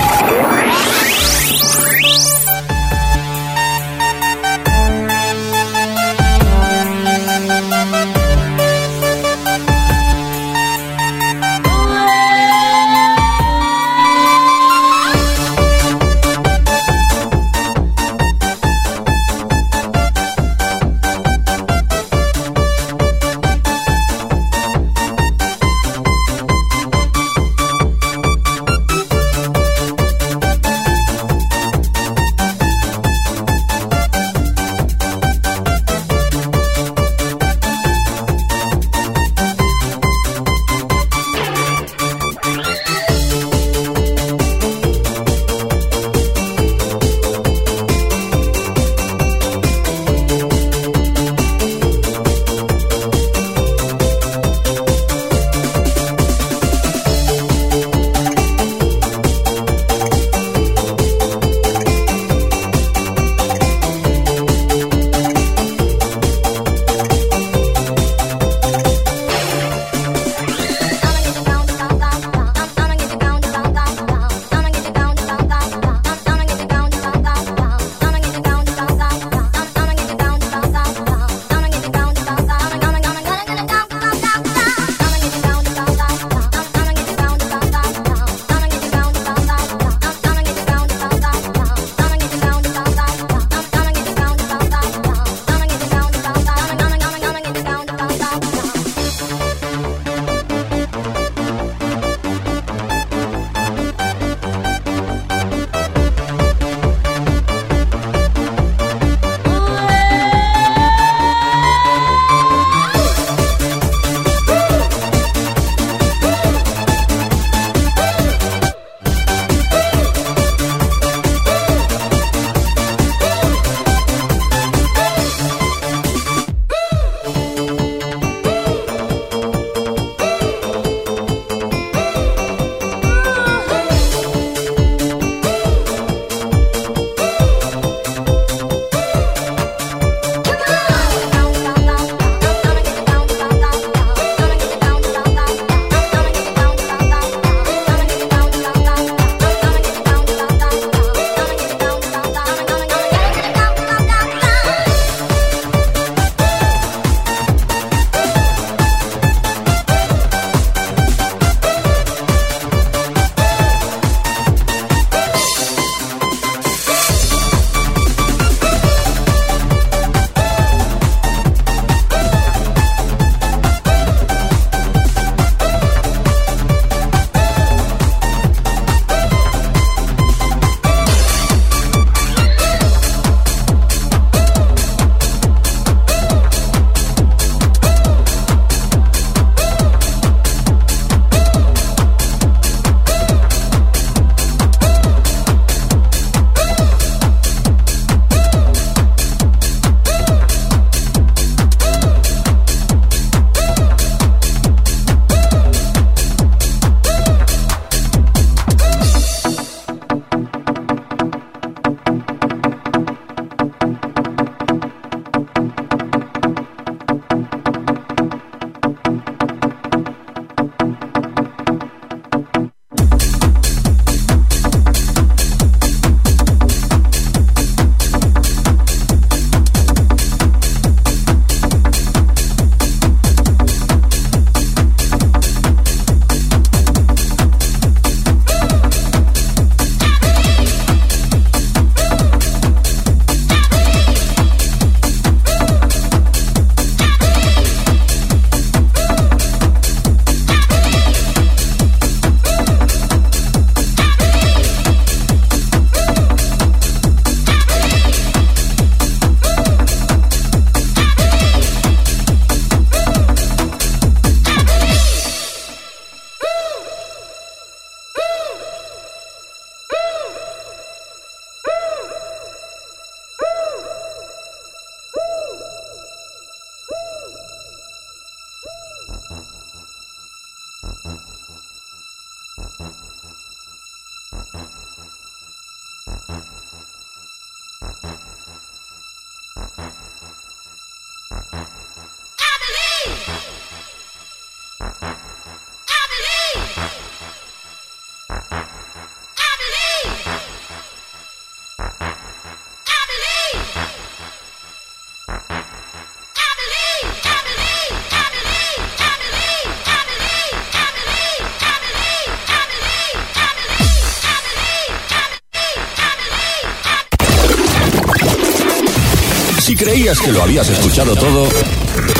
Que lo habías escuchado todo,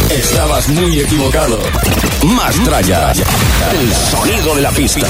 estabas muy equivocado. Más tralla. El sonido de la pista.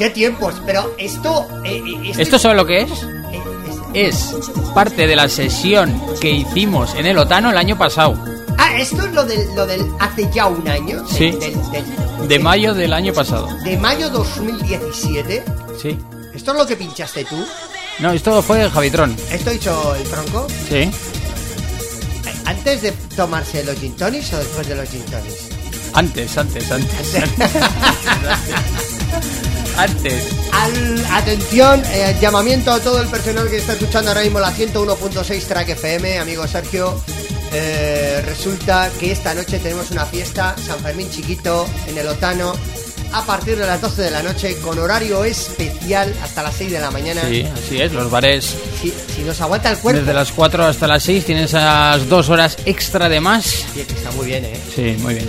Qué tiempos. Pero esto. eh, eh, este- ¿Esto sabe lo que es? eh, Es parte de la sesión que hicimos en el Otano el año pasado, Ah, esto es lo del, lo del hace ya un año. Sí. del- del- de mayo del año pasado. de mayo 2017. Sí. ¿Esto es lo que pinchaste tú? No, esto fue Javitron. ¿Esto hizo el tronco? Sí. ¿Antes de tomarse los gin tonics o después de los gin tonics? Antes, antes, antes. Antes. Al- atención, eh, llamamiento a todo el personal que está escuchando ahora mismo la 101.6 Track FM, amigo Sergio. Eh, resulta que esta noche tenemos una fiesta, San Fermín Chiquito, en el Otano, a partir de las 12 de la noche, con horario especial hasta las 6 de la mañana. Sí, así es, los bares Si, si nos aguanta el cuerpo. desde las 4 hasta las 6 tienen esas dos horas extra de más. Sí, que está muy bien, ¿eh? Sí, muy bien.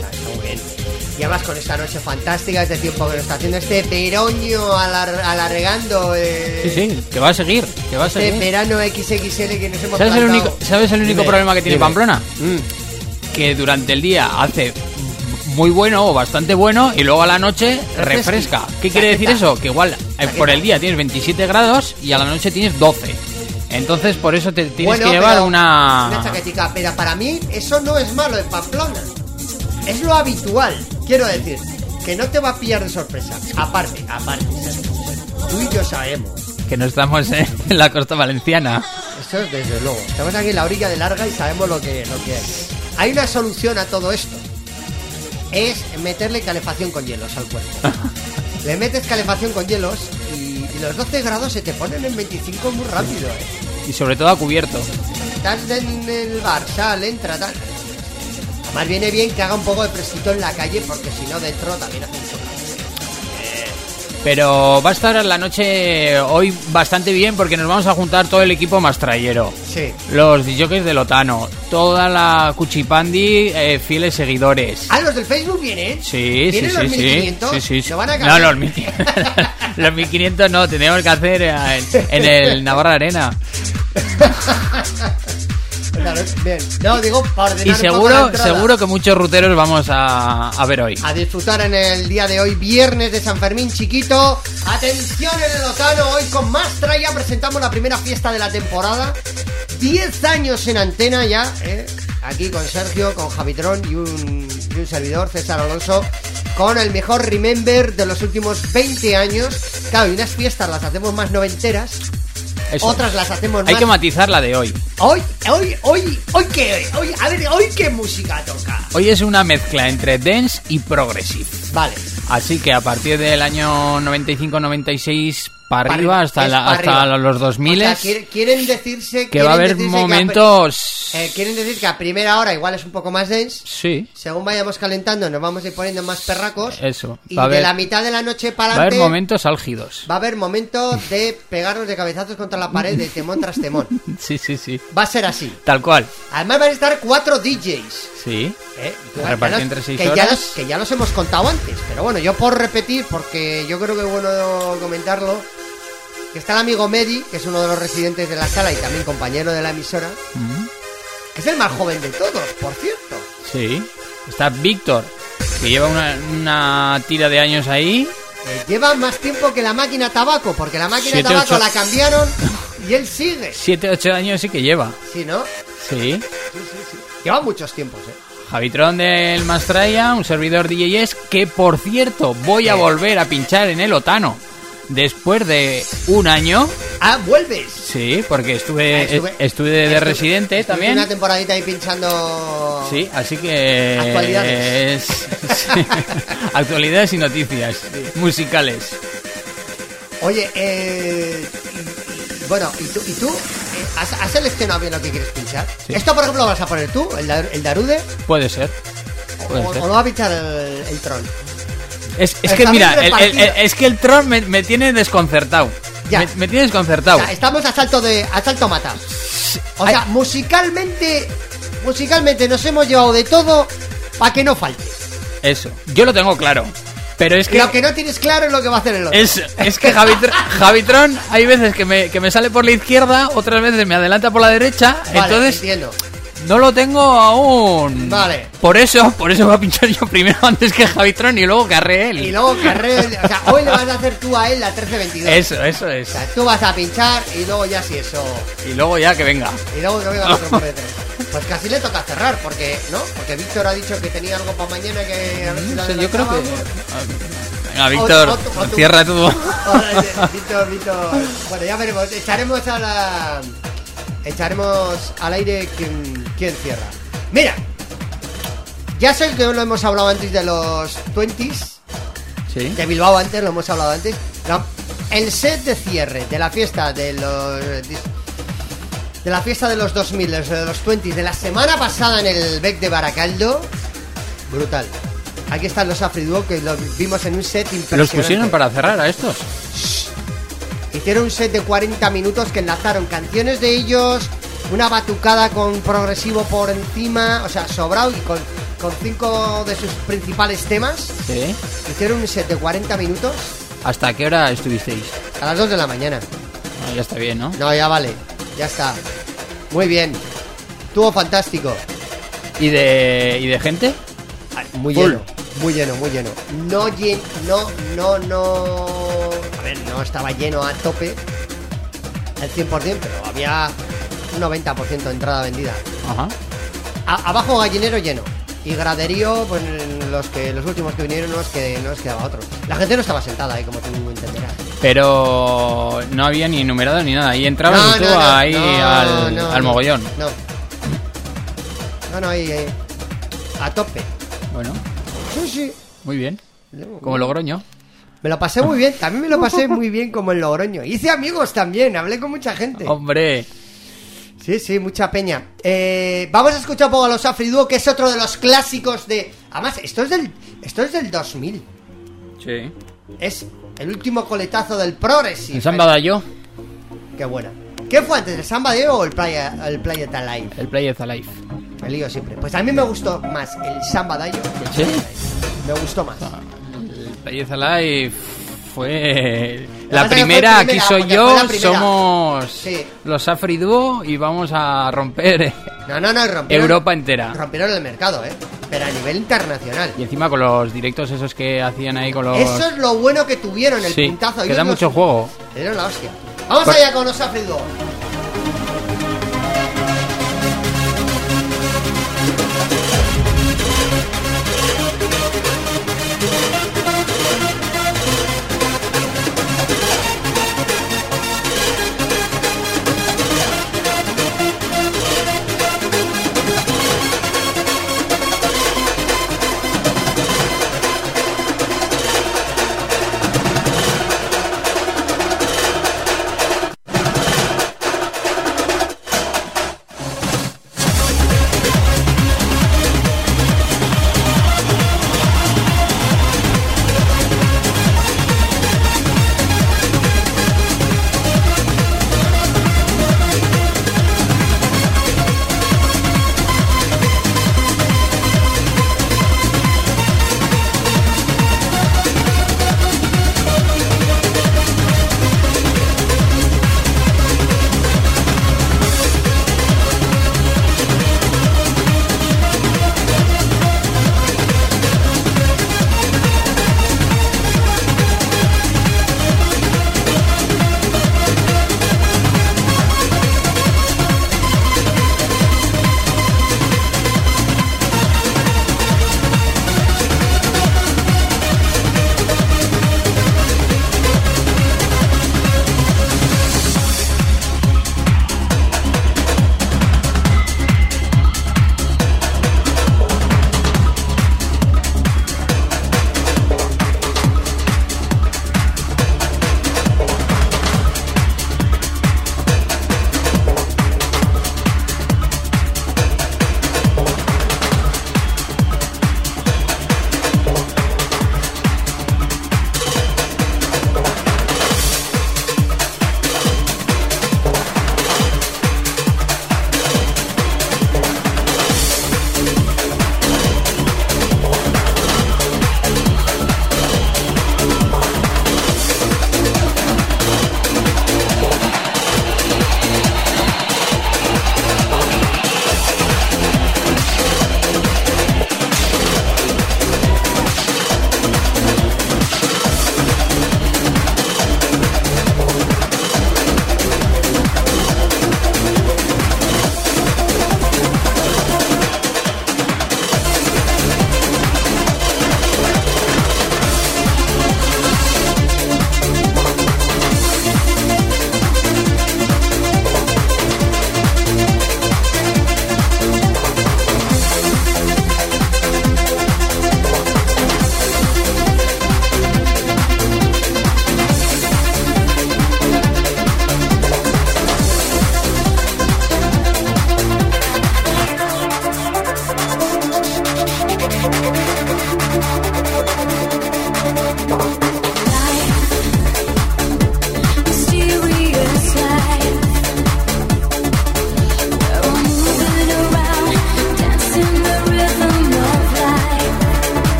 Y además con esta noche fantástica, este tiempo que nos está haciendo este veroño alar- alargando. eh, Sí, sí, que va a seguir, que va a Este seguir. verano XXL que nos hemos ¿Sabes el único, ¿sabes el único Dime, problema que tiene dime. Pamplona? Mm. Que durante el día hace muy bueno o bastante bueno y luego a la noche refresca. ¿Qué quiere decir eso? Que igual eh, por el día tienes 27 grados y a la noche tienes 12. Entonces por eso te tienes Bueno, que llevar una... Una chaquetica, pero para mí eso no es malo en Pamplona. Es lo habitual, quiero decir. Que no te va a pillar de sorpresa. Aparte, aparte, tú y yo sabemos. Que no estamos en la costa valenciana. Eso es desde luego. Estamos aquí en la orilla de larga y sabemos lo que, lo que hay. Hay una solución a todo esto. Es meterle calefacción con hielos al cuerpo. Le metes calefacción con hielos y, y los 12 grados se te ponen en 25 muy rápido, ¿eh? Y sobre todo a cubierto. Estás en el bar, sal, entra, tal. Además viene bien que haga un poco de fresquito en la calle porque si no dentro también hace mucho. Pero va a estar la noche hoy bastante bien porque nos vamos a juntar todo el equipo mastrayero. Sí. Los DJs del Otano, toda la Cuchipandi, eh, fieles seguidores. Ah, los del Facebook vienen. Sí, sí, ¿Vienen sí, los sí. 1500? Sí, sí, sí. ¿Se van a no, los 1500, los 1500 no, tenemos que hacer eh, en, en el Navarra Arena. Claro, bien. No, digo, para ordenar Y seguro, seguro que muchos ruteros vamos a, a ver hoy. a disfrutar en el día de hoy, viernes de San Fermín chiquito. Atención en el Otano, hoy con más traya presentamos la primera fiesta de la temporada. 10 años en antena ya, ¿eh? aquí con Sergio, con Javitron y un, y un servidor, César Alonso, con el mejor Remember de los últimos 20 años. Claro, y unas fiestas las hacemos más noventeras, Eso. otras las hacemos Hay más... que matizar la de hoy. Hoy, hoy, hoy, hoy qué, hoy, a ver, hoy qué música toca. Hoy es una mezcla entre dance y progressive. Vale. Así que a partir del año 95-96 para arriba hasta, la- hasta arriba. los 2000 O sea, quieren decirse que va a haber a- momentos... eh, quieren decir que a primera hora igual es un poco más dense. Sí, Según vayamos calentando, nos vamos a ir poniendo más perracos. eso. Y Va de haber, la mitad de la noche para va a haber momentos álgidos. va a haber momentos de pegarnos de cabezazos contra la pared de temón tras temón. Sí, sí, sí. Va a ser así. Tal cual. Además van a estar cuatro DJs. Sí. ¿eh? Ya los- entre seis que, ya los, que ya los hemos contado antes. Pero bueno, yo por repetir, porque yo creo que es bueno comentarlo. Que está el amigo Medi, que es uno de los residentes de la sala y también compañero de la emisora. Mm, Que es el más joven de todos, por cierto. Sí. Está Víctor, que lleva una, una tira de años ahí. Eh, lleva más tiempo que la máquina tabaco, porque la máquina Siete, tabaco ocho. la cambiaron y él sigue. 7, 8 años sí que lleva. Sí, ¿no? Sí. Lleva muchos tiempos, ¿eh? Javitron del Mastraya, un servidor DJs que por cierto voy a Sí. volver a pinchar en el Otano. Después de un año, Ah, vuelves. sí, porque estuve, Ah, estuve- estuve de residente también. Una temporadita ahí pinchando. Sí, así que Actualidades. sí, actualidades y noticias musicales. Oye, eh. y- y- bueno, ¿y tú, y tú eh, ¿has, has seleccionado bien lo que quieres pinchar? Sí. ¿Esto, por ejemplo, lo vas a poner tú, el, el Darude? Puede ser. O, Puede o ser. lo va a pinchar el, el Tron? Es, es que mira, el- el- repartido. el- es que el Tron me, me tiene desconcertado. Ya. Me, me tiene desconcertado. O sea, estamos a salto de. a salto mata. O Ay. sea, musicalmente. Musicalmente nos hemos llevado de todo para que no falte. Eso, yo lo tengo claro. Pero es que, Lo que no tienes claro es lo que va a hacer el otro. es, es que Javitr- Javitron hay veces que me, que me sale por la izquierda, otras veces me adelanta por la derecha. Vale, entonces entiendo. No lo tengo aún. Vale. Por eso, por eso voy a pinchar yo primero antes que Javitron y luego arre él. Y luego carré. O sea, hoy le vas a hacer tú a él la 1322. Eso, eso es. O sea, tú vas a pinchar y luego ya si eso. Y luego ya que venga. Y luego que venga otro por detrás. Pues casi le toca cerrar, porque, ¿no? Porque Víctor ha dicho que tenía algo para mañana que a ver si sé, yo creo que. Venga, Víctor, O- o- o tú. cierra tú. Víctor, Víctor. Bueno, ya veremos. Echaremos a la. Echaremos al aire quién, quién cierra. Mira. Ya sé que lo hemos hablado antes de los 20s. Sí. De Bilbao antes, lo hemos hablado antes. El set de cierre de la fiesta de los de la fiesta de los 2000, de los 20 de la semana pasada en el Beck de Baracaldo, brutal. Aquí están los Afri Duo que los vimos en un set impresionante. Los pusieron para cerrar a estos. Hicieron un set de 40 minutos que enlazaron canciones de ellos, una batucada con progresivo por encima, o sea, sobrado y con, con cinco de sus principales temas. Sí. Hicieron un set de 40 minutos ¿Hasta qué hora estuvisteis? a las 2 de la mañana. Ah, ya está bien, ¿no? No, ya vale, ya está. Muy bien. Estuvo fantástico. ¿Y de, ¿y de gente? Muy lleno, muy lleno, muy lleno. No lleno, no, no, no. A ver, no estaba lleno a tope al 100%, pero había un 90% de entrada vendida. Ajá. A- abajo gallinero lleno. Y graderío, pues los que los últimos que vinieron no es que no es quedaba otro. La gente no estaba sentada ahí, como tú entenderás. Pero no había ni numerado ni nada. Y entrabas No, tú no, no, ahí al, mogollón. No. No, no, ahí, ahí. A tope. Bueno, Sí, sí. muy bien. Como Logroño. Me lo pasé muy bien, también me lo pasé muy bien como en Logroño. Hice amigos también, hablé con mucha gente. Hombre, Sí, sí, mucha peña. Eh, vamos a escuchar un poco a los Afri Duo, que es otro de los clásicos de... Además, esto es del, esto es del 2000. sí. Es el último coletazo del Progressive. ¿El Samba yo? Qué buena. ¿Qué fue antes, el Samba de o el Playa, el Playa Alive? El Play is Alive. Me lío siempre. Pues a mí me gustó más el Samba Dayo que el ¿Sí? Me gustó más. El Play is Alive fue La fue primera, aquí soy yo, somos Sí. los Afri Duo y vamos a romper No, no, no, rompieron, Europa entera. rompieron el mercado, ¿eh? Pero a nivel internacional. Y encima con los directos esos que hacían ahí con los... Eso es lo bueno que tuvieron, el sí, puntazo. que da los- mucho juego. Dieron la hostia. Vamos Por- allá con los Afri Duo.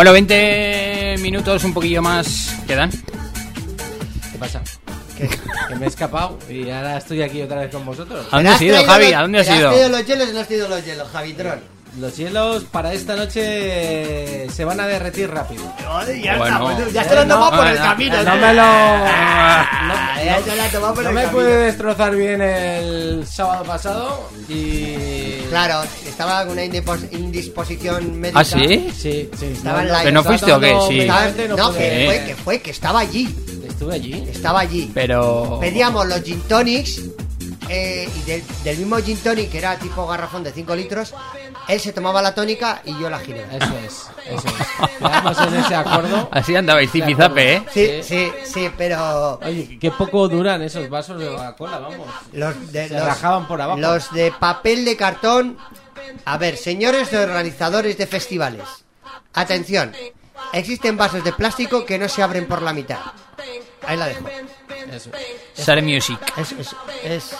Bueno, 20 minutos, un poquillo más quedan. ¿Qué pasa? Que, que me he escapado y ahora estoy aquí otra vez con vosotros. ¿A dónde has ido, Javi? ¿A dónde has ¿Te ido? ¿Has traído los hielos o no has traído los hielos, Javitron? Los hielos para esta noche se van a derretir rápido. ya Bueno. está, pues, ya se lo han tomado no, por el no, camino. No me lo. Ya se lo han tomado por No el me camino. pude destrozar bien el sábado pasado y. Claro, estaba con una indisposición médica. ¿Ah, sí? Sí, sí. Estaba en no, la- no, ¿Que no fuiste o qué? no, Sí. no que fue, que fue, que estaba allí. Estuve allí. Estaba allí. Pero. Pedíamos los gin tonics eh, y del, del mismo gin tonic, que era tipo garrafón de 5 litros, él se tomaba la tónica y yo la ginebra. Eso es, eso es. Quedamos en ese acuerdo. Así andabais zipizape, ¿eh? Sí, sí, sí, pero Oye, qué poco duran esos vasos de Coca-Cola, vamos. los de, Se los, rajaban por abajo. los de papel de cartón. A ver, señores de organizadores de festivales, atención, existen vasos de plástico que no se abren por la mitad. Ahí la dejo. Eso. Sare Music, Es, es, es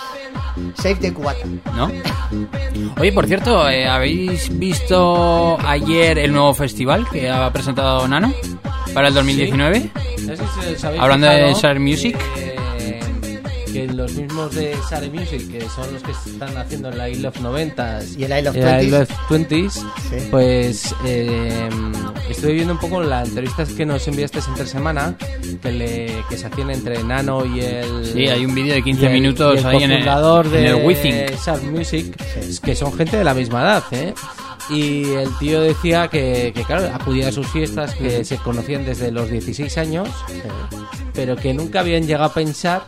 safe de cubata. ¿no? Oye, por cierto, eh, ¿habéis visto ayer el nuevo festival que ha presentado Nano para el 2019? No sé si os habéis Hablando de Share Music. Que, que los mismos de Share Music, que son los que están haciendo la I Love 90s Y el I Love I 20s. Love 20s, Sí. pues eh, estuve viendo un poco las entrevistas que nos enviaste entre semana, que, le, que se hacían entre Nano y el. Sí, hay un vídeo de 15 y el- minutos ahí en el, cofundador en de el Music, que son gente de la misma edad, ¿eh? Y el tío decía que, que, claro, acudía a sus fiestas, que se conocían desde los 16 años, pero que nunca habían llegado a pensar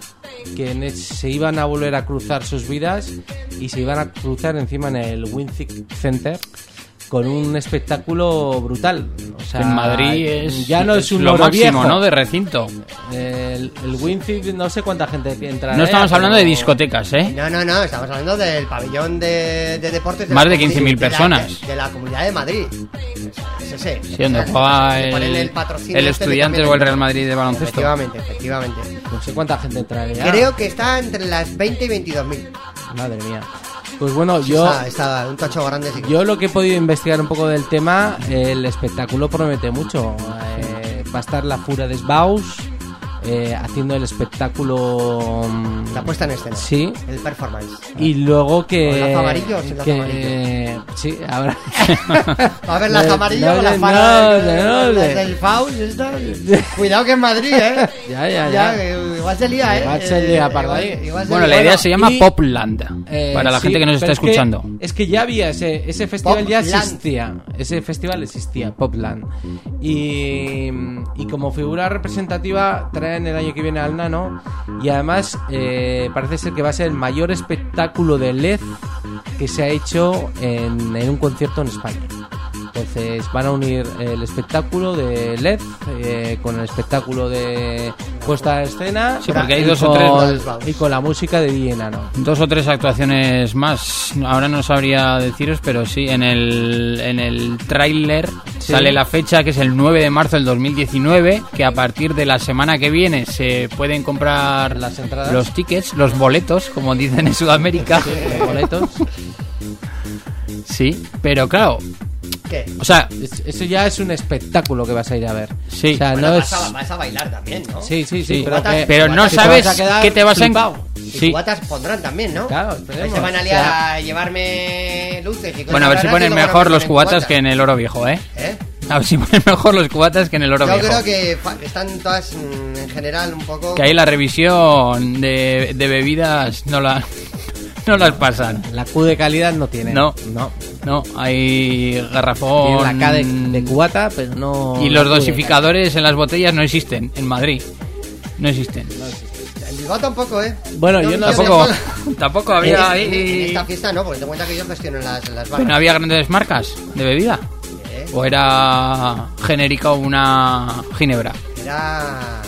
que se iban a volver a cruzar sus vidas y se iban a cruzar encima en el Winzig Center con un espectáculo brutal. O sea, en Madrid es, ya no es, un lo máximo, viejo. ¿no? De recinto. El, el Winzig, no sé cuánta gente entra. No estamos hablando de discotecas, ¿eh? No, no, no, estamos hablando del pabellón de, de deportes de Más de comuni- 15.000 de la- personas. De, de la comunidad de Madrid. Es ese. Sí, donde Le ponen el, patrocinio el este también o el Real Madrid de baloncesto. Efectivamente, efectivamente. No sé cuánta gente entraría. Creo que está entre las 20 y 22 mil. Madre mía. Pues bueno, yo. Está, está un tocho grande. sí Yo lo que he podido investigar un poco del tema, el espectáculo promete mucho. Eh, va a estar la Fura de Sbaus eh, haciendo el espectáculo. mm, La puesta en escena. Sí. El performance. Y luego que. ¿Con lazo amarillo o sin lazo que- amarillo? Sí, ahora. Va a ver las amarillas o las no, faras no, no, las no. del Faust. esta. Cuidado que en Madrid, ¿eh? Ya, ya, ya. igual se lía, ¿eh? Igual se lía, Eh, igual- ahí. igual se Bueno, lía. la idea se llama y- Popland. Eh, para la sí, gente que nos está es escuchando. es que ya había ese, ese festival, ya existía. Ese festival existía, Popland. Y, y como figura representativa traen el año que viene al Nano. Y además eh, parece ser que va a ser el mayor espectáculo de LED que se ha hecho en, en un concierto en España. Entonces van a unir el espectáculo de LED eh, con el espectáculo de puesta a escena Sí, porque hay y dos o con- tres- y con la música de DJ Nano. Dos o tres actuaciones más. Ahora no sabría deciros, pero sí, en el, en el tráiler Sí. sale la fecha que es el 9 de marzo del 2019, que a partir de la semana que viene se pueden comprar Las entradas. los tickets, los boletos, como dicen en Sudamérica. los boletos. Sí, pero claro, ¿Qué? o sea, Es- Eso ya es un espectáculo que vas a ir a ver. Sí. O sea, Bueno, no vas, es. a, vas a bailar también, ¿no? Sí, sí, sí, Sí. pero, Cubatas- que- pero no que te sabes vas a quedar qué te vas a... en- flipado. Y Sí. cubatas pondrán también, ¿no? Claro, Ahí esperemos. se van a O liar sea, a llevarme luces y cosas Bueno, a ver si raras y ponen luego no mejor me los ponen cubatas que en el oro viejo, ¿eh? ¿Eh? A ver si ponen mejor los cubatas que en el oro Yo viejo. creo que fa- están todas mm, en general un poco... Que ahí la revisión de, de bebidas no la no las pasan. La Q de calidad no tiene. No. no. No, hay garrafón. Tiene la K de, de cubata, pero no. Y los dosificadores en las botellas no existen en Madrid. No existen. En Bilbao tampoco, ¿eh? Bueno, yo no sé- Tampoco, tampoco había en- en ahí. esta fiesta no, porque te cuenta que yo gestiono las, las Pero barras. no había grandes marcas de bebida. ¿eh? ¿O era genérica una ginebra? Era...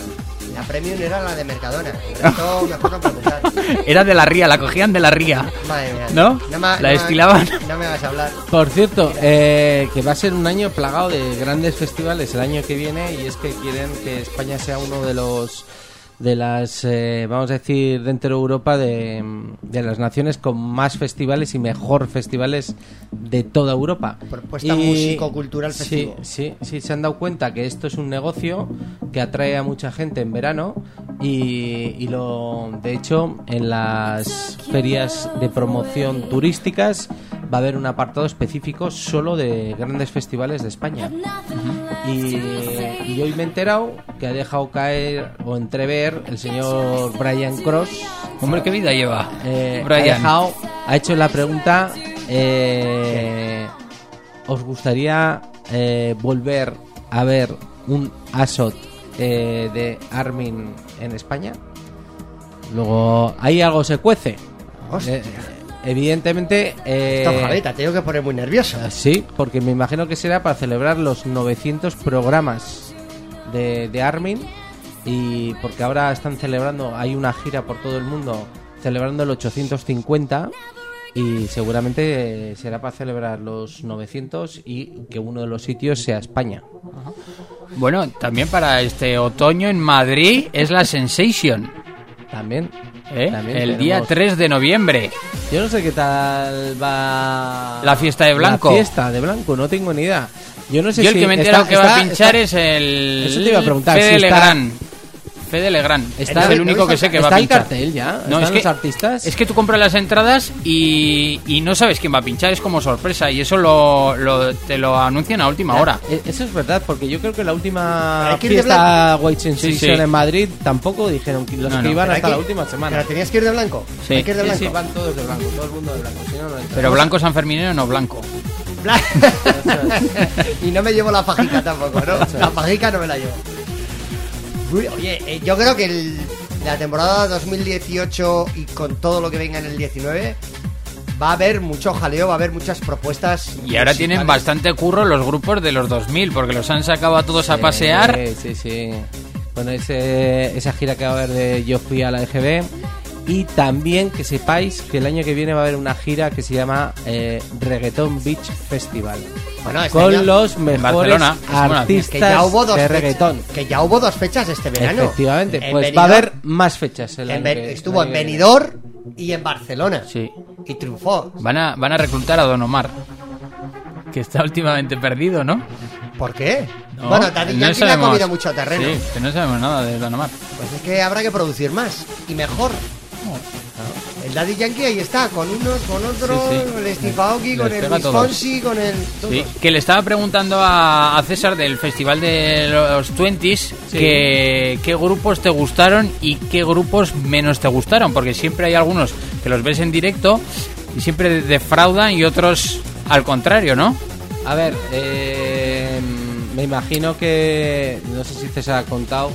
La premium era la de Mercadona. Preguntar. Era de la ría, la cogían de la ría. Madre mía. ¿No? me- La no me- destilaban. No me vas a hablar. Por cierto, eh, que va a ser un año plagado de grandes festivales el año que viene y es que quieren que España sea uno de los de las, eh, vamos a decir, dentro de Europa de, de las naciones con más festivales y mejor festivales de toda Europa. Propuesta músico-cultural sí, festivo. Sí, sí, se han dado cuenta que esto es un negocio que atrae a mucha gente en verano y, y lo, de hecho, en las ferias de promoción turísticas va a haber un apartado específico solo de grandes festivales de España. Y, y hoy me he enterado que ha dejado caer o entrever el señor Brian Cross. Hombre, qué vida lleva. Eh, ha, Brian. dejado- ha hecho la pregunta: eh, ¿Os gustaría eh, volver a ver un Asot eh, de Armin en España? Luego, ahí algo se cuece. Hostia. Eh, evidentemente. eh, tengo que poner muy nervioso. Sí, porque me imagino que será para celebrar los 900 programas de, de Armin y porque ahora están celebrando, hay una gira por todo el mundo celebrando el 850 y seguramente eh, será para celebrar los 900 y que uno de los sitios sea España. Bueno, también para este otoño en Madrid es la Sensation. También. ¿eh? También el día tenemos- 3 de noviembre. Yo no sé qué tal va La fiesta de Blanco. La fiesta de Blanco, no tengo ni idea. Yo no sé Yo si el que me enterado que va a pinchar está- es el Eso te iba a preguntar, si está-. Fede Legrand. Está- es el ¿no único que sé que va está a el pinchar. cartel ya? No, ¿Están es que, los artistas? es que tú compras las entradas y, y no sabes quién va a pinchar, es como sorpresa y eso lo, lo- te lo anuncian a última hora. Eh, Eso es verdad, porque yo creo que la última que fiesta White Sensation Sí, sí. en Madrid tampoco dijeron que los No, que no. iban hasta que- la última semana. Pero tenías que ir de blanco. Sí. Hay que ir de blanco. sí, van todos de blanco, todo el mundo de blanco, si no. Pero blanco sanferminero no blanco. y no me llevo la fajica tampoco, ¿no? La fajica no me la llevo. Oye, eh, yo creo que el- la temporada 2018 y con todo lo que venga en el 19 va a haber mucho jaleo, va a haber muchas propuestas. Y ahora tienen bastante curro los grupos de los 2000 porque los han sacado a todos a pasear. Sí, sí, sí. Bueno, ese, esa gira que va a haber de Yo fui a la EGB. Y también que sepáis que el año que viene va a haber una gira que se llama eh, Reggaeton Beach Festival. Bueno, este con año- los mejores artistas que ya hubo dos de fechas- reggaetón. que ya hubo dos fechas este verano. Efectivamente, En pues Benidorm- va a haber más fechas. el en año que- estuvo el en año. Benidorm y en Barcelona. Sí. Y triunfó. Van a, van a reclutar a Don Omar. Que está últimamente perdido, ¿no? ¿Por qué? No, bueno, Daddy no Yankee le ha comido mucho terreno. Sí, que no sabemos nada de Don Omar. Pues es que habrá que producir más y mejor. El Daddy Yankee ahí está, con unos, con otros, Sí, sí. el Steve Aoki, con el. Fonsi, con el... todos. Sí, que le estaba preguntando a, a César del Festival de los Twenties que qué grupos te gustaron y qué grupos menos te gustaron, porque siempre hay algunos que los ves en directo y siempre defraudan y otros al contrario, ¿no? A ver, eh, me imagino que. No sé si César ha contado.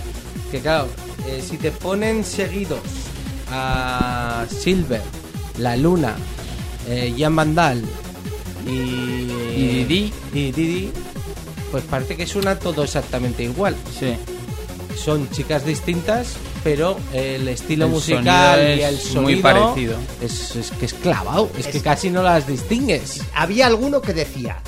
Que claro, eh, si te ponen seguidos a Silver, La Luna, eh, Jan Vandal y. Y Didi. Y Didi, pues parece que suena todo exactamente igual. Sí. Son chicas distintas, pero el estilo El musical y el es sonido muy parecido. Es, es que es clavado, es, Es- que casi no las distingues. Había alguno que decía,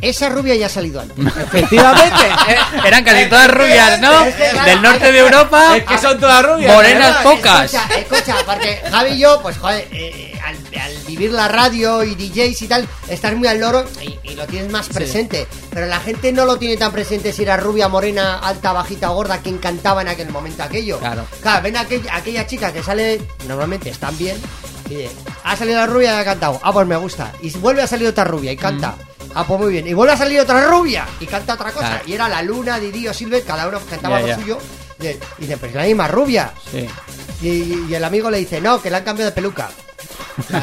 esa rubia ya ha salido antes. Efectivamente, eh, Eran casi todas rubias, ¿no? Que, Del norte de Europa. es que son todas rubias. Morenas No, pocas. Escucha, escucha, porque Javi y yo, pues joder, eh, al, al vivir la radio y DJs y tal, estás muy al loro y, y lo tienes más presente. Pero la gente no lo tiene tan presente si era rubia, morena, alta, bajita, gorda, quien cantaba en aquel momento aquello. Claro. Claro, ven aquella, aquella chica que sale, normalmente están bien, y ha salido la rubia y ha cantado, ah, pues me gusta. Y vuelve a salir otra rubia y canta. Ah, pues muy bien. Y vuelve a salir otra rubia y canta otra cosa. Claro. Y era la luna, Didi o Silver, cada uno cantaba Ya, lo ya. suyo. Y dice, pues la misma rubia. Sí. Y, y el amigo le dice, no, que le han cambiado de peluca.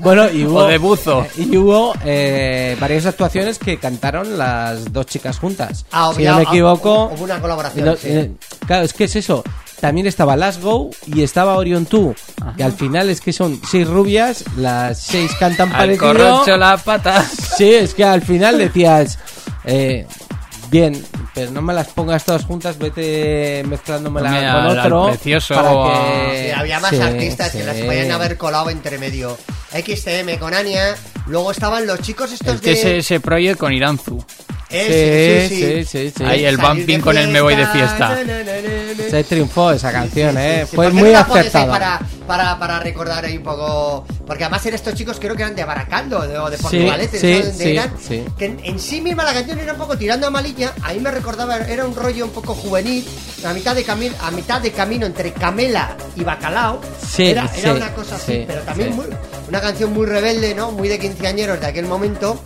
Bueno, y hubo, O de buzo. Y hubo eh, varias actuaciones que cantaron las dos chicas juntas. Ah, si había- no me equivoco. hubo una colaboración, sí. eh, claro, es que es eso. También estaba Last Go y estaba Orion 2. Que al final es que son seis rubias, las seis cantan Al parecido. corrocho la pata. Sí, es que al final decías, eh, bien, pero no me las pongas todas juntas, vete mezclándomelas Ponme con al otro. precioso para que... Sí, había más sí, artistas que sí. las podían haber colado entre medio. XTM con Ania. Luego estaban los chicos estos El de. TSS Project con Iranzu. Eh, Sí, sí, sí, sí. Ahí el bumping con el me voy de fiesta. Se triunfó esa canción, Sí, eh. sí, Fue ¿por qué muy acertada. Para, para, para recordar ahí un poco. Porque además eran estos chicos, creo que eran de Baracaldo de- o de Portugalete, sí, ¿sabes dónde sí, eran? sí. Que en, en sí misma la canción era un poco tirando a malilla. A mí me recordaba, era un rollo un poco juvenil. A mitad de, camino, a mitad de camino entre Camela y Bacalao. Sí, era, una cosa así, sí, pero también sí. muy- una canción muy rebelde, ¿no? Muy de quinceañeros de aquel momento.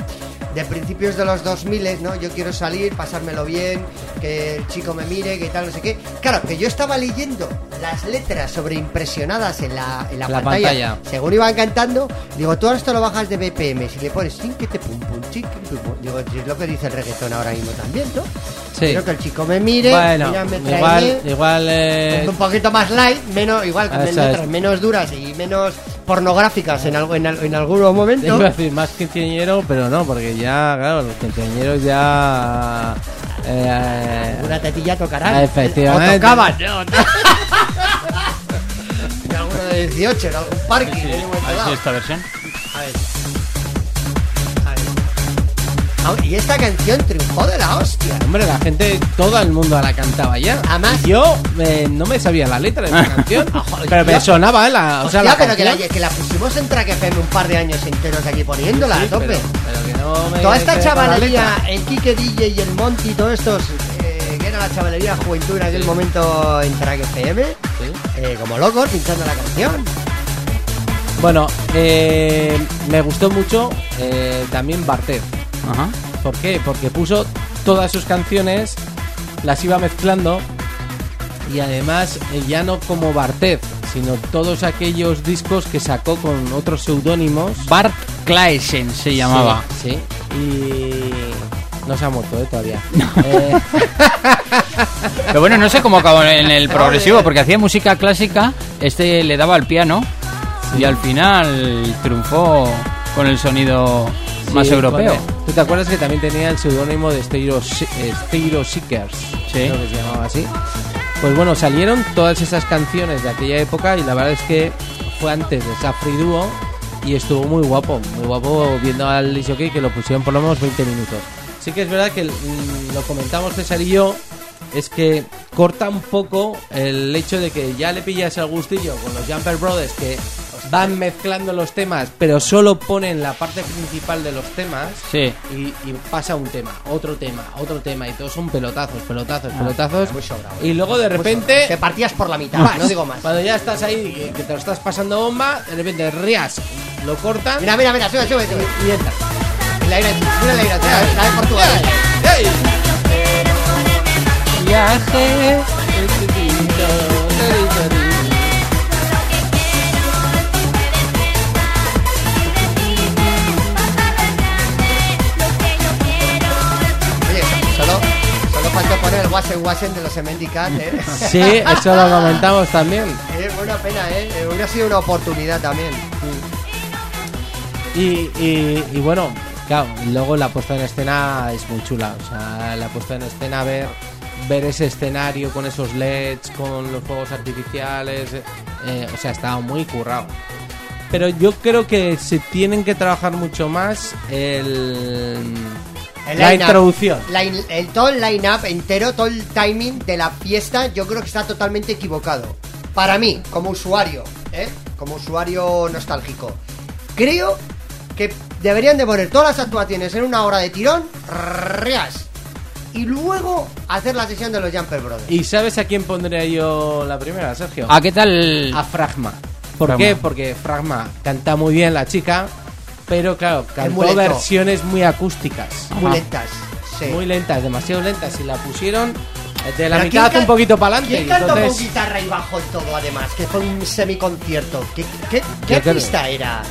De principios de los 2000, ¿no? Yo quiero salir, pasármelo bien, que el chico me mire, que tal, no sé qué. Claro, que yo estaba leyendo las letras sobreimpresionadas en la, en la, La pantalla, pantalla. Según iban cantando, digo, tú ahora esto lo bajas de BPM. Si le pones sin que te pum pum chic, pum, pum. Digo, es lo que dice el reggaetón ahora mismo también, ¿no? Sí. Quiero que el chico me mire, Bueno, mírame, igual, igual eh, un poquito más light, menos, igual con letras menos duras y menos pornográficas en, algo, en, en algunos momentos. Iba a decir más quinceañero, pero no, porque ya, claro, los quinceañeros ya. eh, Una tetilla tocará. Efectivamente. O tocaban. En alguno de 18, en algún parque. momento A ver si esta versión. Y esta canción triunfó de la hostia. Hombre, la gente, todo el mundo la cantaba ya. Además- Y yo eh, no me sabía la letra de la canción, pero me sonaba, ¿eh? La, o sea, Hostia, la pero que la, canción. que la pusimos en Track FM un par de años enteros aquí poniéndola Sí, a tope. pero- pero que no me Toda esta chavalería, el Kike DJ y el Monty, todos estos, eh, que era la chavalería juventud en aquel momento en Track FM, eh, como locos pinchando la canción. Bueno, eh, me gustó mucho eh, también Bartet. Ajá. ¿Por qué? Porque puso todas sus canciones, las iba mezclando y además eh, ya no como Bartet, sino todos aquellos discos que sacó con otros seudónimos. Bart Claesen se llamaba. Sí, sí. Y no se ha muerto eh, todavía. Eh, Pero bueno, no sé cómo acabó en el progresivo, porque hacía música clásica, este le daba al piano y al final triunfó con el sonido más sí, europeo. con- ¿Tú te acuerdas que también tenía el seudónimo de Stereo, eh, Stereo Seekers? Sí. Creo que se llamaba así. Pues bueno, salieron todas esas canciones de aquella época y la verdad es que fue antes de Safri Duo y estuvo muy guapo, muy guapo viendo al Jockey que lo pusieron por lo menos 20 minutos. Sí que es verdad que lo comentamos César y yo, es que corta un poco el hecho de que ya le pillas el gustillo con los Jumper Brothers que van mezclando los temas, pero solo ponen la parte principal de los temas Sí. y, y pasa un tema, otro tema, otro tema y todos son pelotazos, pelotazos, pelotazos. muy sobrado. y luego de repente Te partías por la mitad, no digo más. Cuando ya estás ahí, que, que te lo estás pasando bomba, de repente rías, lo cortan Mira, mira, mira, sube, sube, sube. y entra. La ira, mira la ira, la de Portugal. Viaje. Wasen Wasen de los Semendicat, ¿eh? Sí, eso lo comentamos también. Eh, buena pena, ¿eh? Eh, Hubiera sido una oportunidad también. Y, y, y bueno, claro, luego la puesta en escena es muy chula. O sea, la puesta en escena, ver, ver ese escenario con esos LEDs, con los fuegos artificiales, eh, o sea, estaba muy currado. Pero yo creo que se tienen que trabajar mucho más el, El la introducción. El, todo el line-up entero, todo el timing de la fiesta, yo creo que está totalmente equivocado. Para mí, como usuario, ¿eh? Como usuario nostálgico. Creo que deberían de poner todas las actuaciones en una hora de tirón, reas. Y luego hacer la sesión de los Jumper Brothers. ¿Y sabes a quién pondría yo la primera, Sergio? ¿A qué tal? a Fragma. ¿Por Fragma. qué? Porque Fragma canta muy bien la chica, pero claro, cantó versiones muy acústicas. Muy Ajá. lentas. Sí. Muy lentas, demasiado lentas. Y la pusieron de la mitad ¿quién un poquito para adelante. ¿Quién cantó con guitarra y bajo y todo además? Que fue un semiconcierto. ¿Qué, qué, qué creo- artista era?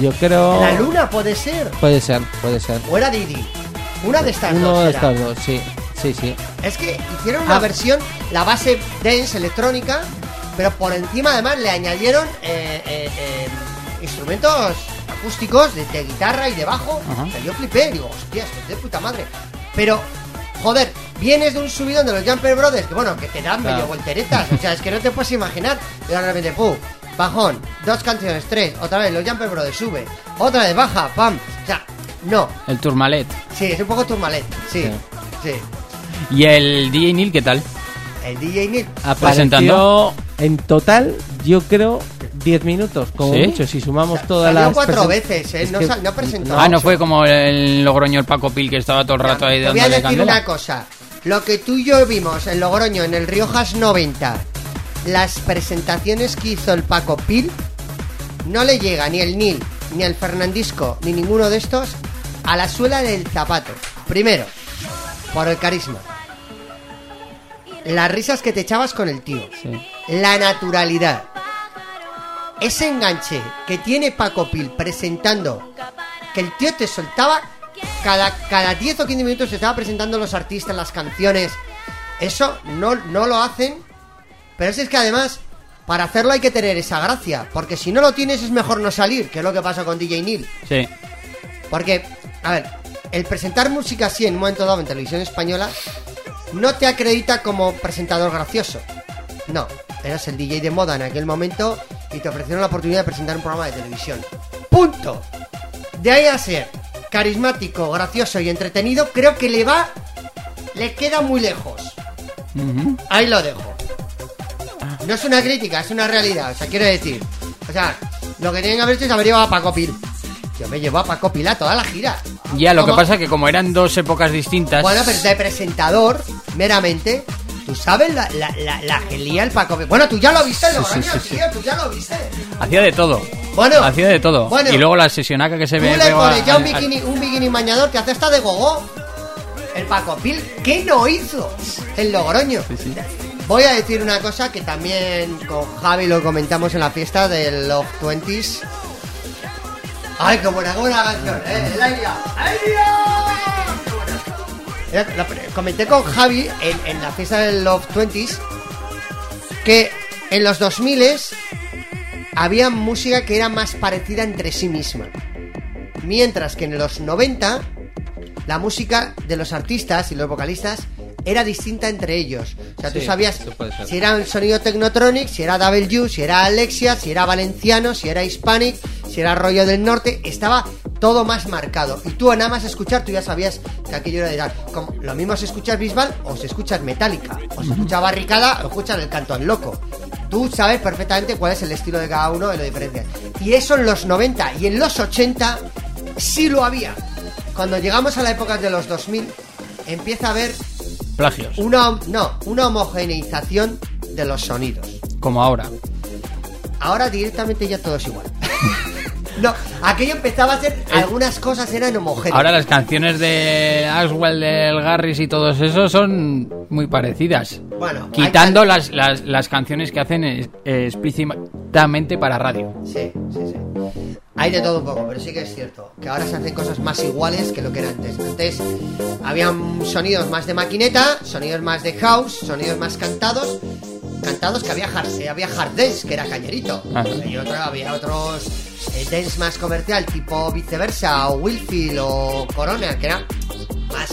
yo creo. ¿La Luna puede ser? Puede ser, puede ser. ¿O era Didi? Una de estas Uno dos de era. estos dos, sí. Sí, sí. Es que hicieron una Ah. versión, la base dance electrónica, pero por encima además le añadieron eh, eh, eh, instrumentos acústicos de, de guitarra y de bajo. O sea, yo flipé, digo, hostia, esto es de puta madre. Pero, joder, vienes de un subidón de los Jumper Brothers, que bueno, que te dan Claro. medio volteretas, o sea, es que no te puedes imaginar. Y de repente, ¡pum! Bajón, dos canciones, tres, otra vez los Jumper Brothers sube, otra vez baja, pam. O sea, no, El Tourmalet. sí, es un poco turmalet, sí, sí. ¿Y el DJ Neil qué tal? El DJ Nick Apareció Presentando. en total, yo creo, 10 minutos, como ¿Sí? mucho. Si sumamos todas las. cuatro presen- veces, ¿eh? No que- no presentó. Ah, no fue como el Logroño el Paco Pil que estaba todo el rato ahí Te voy a decir candela. una cosa. Lo que tú y yo vimos en Logroño, en el Riojas 90, las presentaciones que hizo el Paco Pil, no le llega ni el Nil, ni el Fernandisco, ni ninguno de estos a la suela del zapato. Primero, por el carisma. Las risas que te echabas con el tío. Sí. La naturalidad. Ese enganche que tiene Paco Pil presentando, que el tío te soltaba cada, cada 10 o 15 minutos, te estaba presentando los artistas, las canciones. Eso no, no lo hacen. Pero es que además para hacerlo hay que tener esa gracia, porque si no lo tienes es mejor no salir, que es lo que pasa con DJ Neil. Sí. Porque, a ver, el presentar música así en un momento dado en televisión española no te acredita como presentador gracioso. No, eras el DJ de moda en aquel momento y te ofrecieron la oportunidad de presentar un programa de televisión. Punto. De ahí a ser carismático, gracioso y entretenido, creo que le va, le queda muy lejos. Ahí lo dejo. No es una crítica, es una realidad. O sea, quiero decir. O sea, lo que tienen que haber hecho es haber llevado a Paco Pil. Yo me llevó a Paco Pil a toda la gira. Ya, lo que pasa es que como eran dos épocas distintas. Bueno, pero de presentador, meramente. Tú sabes la, la, la, la que lía el Paco. Bueno, tú ya lo viste, Sí, Logroño, sí, sí, sí. tío, tú ya lo viste. Hacía de todo. Bueno. Hacía de todo. Bueno. y luego la sesionaca que se Tú ve. le pegó pones ya un bikini, un bikini mañador que hace hasta de gogo. El Paco Pil, ¿qué no hizo? El Logroño. Voy a decir una cosa que también con Javi lo comentamos en la fiesta del Love Twenties. Ay, qué buena, qué buena canción, eh, el Airia. ¡Airia! Comenté con Javi en, en la fiesta del Love Twenties que en los 2000 había música que era más parecida entre sí misma. Mientras que en los 90 la música de los artistas y los vocalistas era distinta entre ellos. O sea, tú sabías si era un sonido Technotronic, si era W, si era Alexia, si era valenciano, si era Hispanic, si era rollo del norte, estaba todo más marcado. Y tú nada más escuchar, tú ya sabías que aquello era de tal. Como, lo mismo si escuchas Bisbal o si escuchas Metallica, o si escuchas Barricada o escuchas el canto al loco. Tú sabes perfectamente cuál es el estilo de cada uno y lo diferencias. Y eso en los 90 y en los 80 sí lo había. Cuando llegamos a la época de los 2000, empieza a haber Plagios. una, no, una homogeneización de los sonidos. Como ahora. Ahora directamente ya todo es igual. no, aquello empezaba a ser, algunas cosas eran homogéneas. Ahora las canciones de Axwell, del Garris y todos esos son muy parecidas. Bueno, Quitando hay las, las, las canciones que hacen es- explícitamente para radio. Sí, sí, sí. Hay de todo un poco, pero sí que es cierto que ahora se hacen cosas más iguales que lo que era antes. Antes habían sonidos más de maquineta, sonidos más de house, sonidos más cantados. Cantados que había hard, eh, había hard dance, que era cañerito. Ajá. Y otro, había otros eh, dance más comercial, tipo viceversa, o Wilfield o Corona, que era más,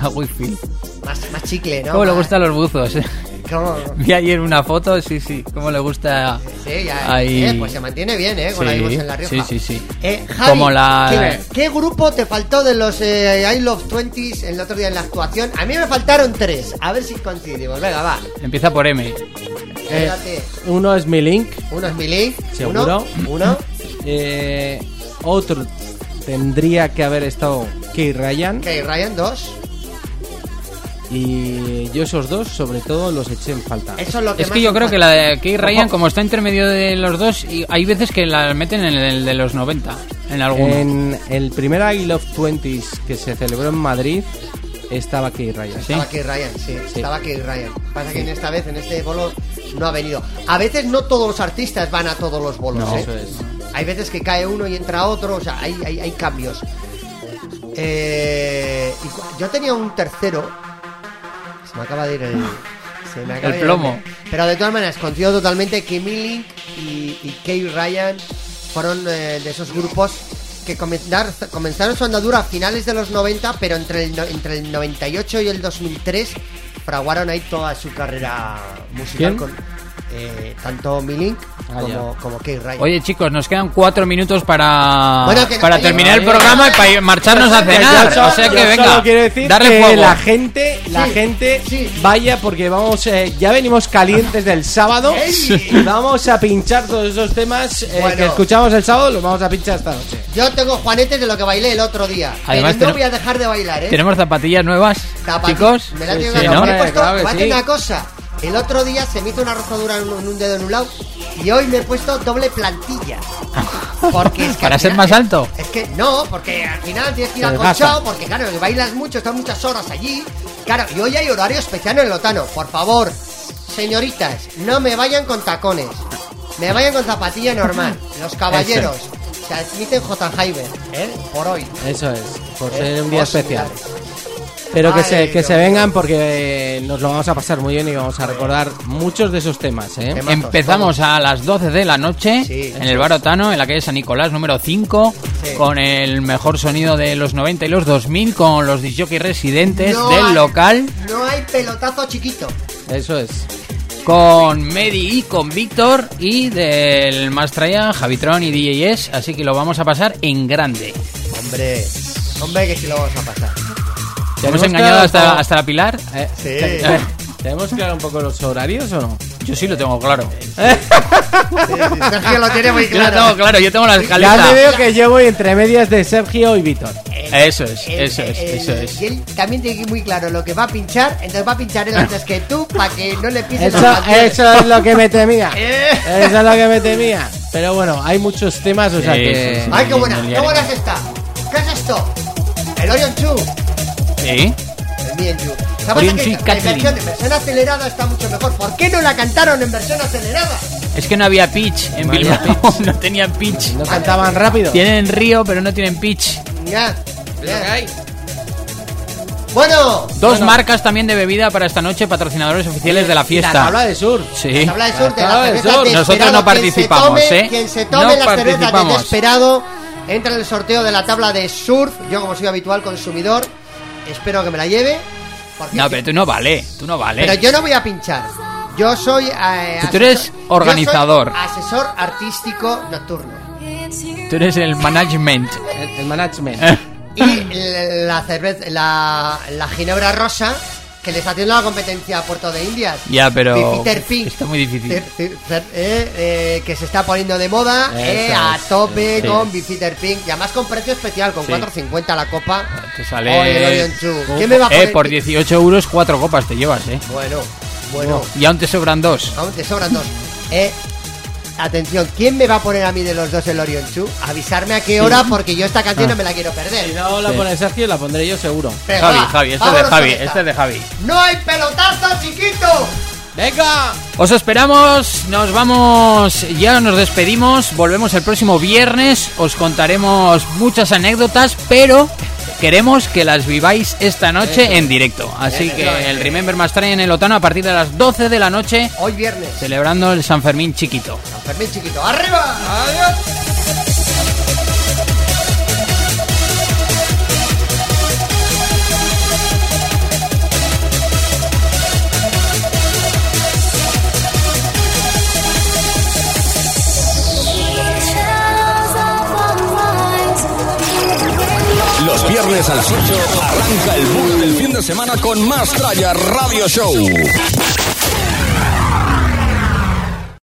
A Wifi. más, más chicle, ¿no? ¿Cómo le gustan los buzos? eh? ¿Cómo? Vi ayer una foto, sí, sí. ¿Cómo le gusta? Sí, ya, Ahí. eh, pues se mantiene bien, ¿eh? Con la Sí, vimos en La Rioja. sí, sí, sí. Eh, Javi, Como la- ¿qué, qué grupo te faltó de los eh, I Love 20s el otro día en la actuación? A mí me faltaron tres. A ver si coincidimos. Venga, va. Empieza por M. Espérate. Uno es mi link. Uno es mi link. Seguro. Uno. uno. Eh, otro tendría que haber estado Key Ryan. Ok, Ryan, dos. Y yo esos dos, sobre todo, los eché en falta. Eso es lo que Es más que yo creo que la de Key Ryan, como está intermedio de los dos, y hay veces que la meten en el de los 90, en alguno. En el primer I Love 20s que se celebró en Madrid, estaba Key Ryan. Estaba Key Ryan, sí, Estaba Key Ryan. Pasa que en esta vez, en este bolo, no ha venido. A veces no todos los artistas van a todos los bolos, No, ¿eh? eso es. Hay veces que cae uno y entra otro, o sea, hay, hay, hay cambios. Eh, y cu- yo tenía un tercero. Se me acaba de ir el. Se me acaba El de ir plomo. Pero de todas maneras, coincido totalmente que Milling y, y Kay Ryan fueron eh, de esos grupos que comenzar- comenzaron su andadura a finales de los 90, pero entre el, entre el 98 y el 2003 fraguaron ahí toda su carrera musical ¿Quién? con eh, tanto Milling Ah, como, como Kay Ryan. Oye, chicos, nos quedan cuatro minutos para, Bueno, que para terminar el programa y para ir- marcharnos a cenar. solo- O sea que venga, solo quiero decir darle que fuego. la gente, la Sí, gente sí. vaya porque vamos, eh, ya venimos calientes del sábado Ey. y vamos a pinchar todos esos temas eh, Bueno. que escuchamos el sábado, los vamos a pinchar esta noche. Yo tengo juanetes de lo que bailé el otro día. Además, pero no voy a dejar de bailar, ¿eh? Tenemos zapatillas nuevas, chicos. Me la tengo Sí, que ¿no? me he puesto, Claro que sí. una cosa. El otro día se me hizo una rozadura en un, dedo en un lado y hoy me he puesto doble plantilla. Porque es que Para ser final- más alto. Es que no, porque al final tienes que ir acolchado, porque claro, que bailas mucho, estás muchas horas allí. Claro, y hoy hay horario especial en el Lotano. Por favor, señoritas, no me vayan con tacones. Me vayan con zapatilla normal. Los caballeros. Se admiten J. ¿eh? Por hoy. Eso es, por ¿eh? ser un día especial. Pero que, se, que se vengan porque nos lo vamos a pasar muy bien y vamos a recordar muchos de esos temas, ¿eh? Temazos, Empezamos a las 12 de la noche Sí, en el Barotano, en la calle San Nicolás número 5, Sí. con el mejor sonido de los 90 y los 2000, con los disjockeys residentes No del hay- local, No hay pelotazo chiquito. Eso es. con Medi y con Víctor, y del Mastraya, Javitron y DJS, así que lo vamos a pasar en grande. Hombre, hombre, que sí lo vamos a pasar. ¿Hemos ¿Tenemos engañado claro hasta, hasta la Pilar? Eh, Sí. te- ¿Tenemos claro un poco los horarios o no? Yo sí lo tengo claro. Sí, sí, Sergio lo tiene muy Yo lo tengo claro. claro, yo tengo la Ya escaleta. te veo que yo voy entre medias de Sergio y Víctor. Eso es, El- eso es, el- eso es. Y él también tiene muy claro lo que va a pinchar, entonces va a pinchar él antes que tú para que no le pises Eso, eso es lo que me temía. Eh. Eso es lo que me temía. Pero bueno, hay muchos temas, o sea Sí, que. ¡Ay, qué buena! ¡Qué buena es esta! ¿Qué es esto? El Orion 2. Sí. El Me and You. ¿Sabes Orion que la versión, en versión acelerada está mucho mejor? ¿Por qué no la cantaron en versión acelerada? Es que no había pitch en No Bilbao, no tenían pitch. No cantaban rápido. Tienen río, pero no tienen pitch. Ya. ya. Bueno, Dos Bueno. marcas también de bebida para esta noche, patrocinadores oficiales de la La fiesta. tabla de sur. Sí. tabla de sur de La la tabla de cerveza sur. de Nosotros no participamos, quien se tome, ¿eh? Quien se No tome la cerveza de participamos. Desperado entra en el sorteo de la tabla de surf. Yo, como soy habitual consumidor, espero que me la lleve. porque- No, pero tú no vale, tú no vale. Pero yo no voy a pinchar. Yo soy. eh, Tú eres asesor- organizador. yo soy asesor artístico nocturno. Tú eres el management. El, el management. Eh. Y la cerveza, la, la ginebra rosa, que le está haciendo la competencia a Puerto de Indias. Ya, pero Peter Pink. está muy difícil. Eh, eh, que se está poniendo de moda eh, a tope Sí. con Bifitter Pink y además con precio especial con Sí. 4.50 la copa Te sale. Oye, el. ¿Quién me va a Eh, poner? por 18 euros, cuatro copas te llevas, eh. bueno bueno Y aún te sobran dos. aún te sobran dos eh, atención ¿quién me va a poner a mí de los dos el Orion 2? avisarme a qué hora porque yo esta canción Ah. no me la quiero perder Si no la Sí. pone Sergio, la pondré yo seguro. Venga, Javi, va, Javi, este es de Javi, este es de Javi. no hay pelotazo chiquito ¡Venga! Os esperamos, nos vamos, ya nos despedimos, volvemos el próximo viernes, os contaremos muchas anécdotas, pero queremos que las viváis esta noche en directo. Así que el Remember Master en el Otano a partir de las 12 de la noche, hoy viernes celebrando el San Fermín chiquito. San Fermín chiquito arriba adiós viernes a las 8 arranca el boom del fin de semana con más Tralla Radio Show.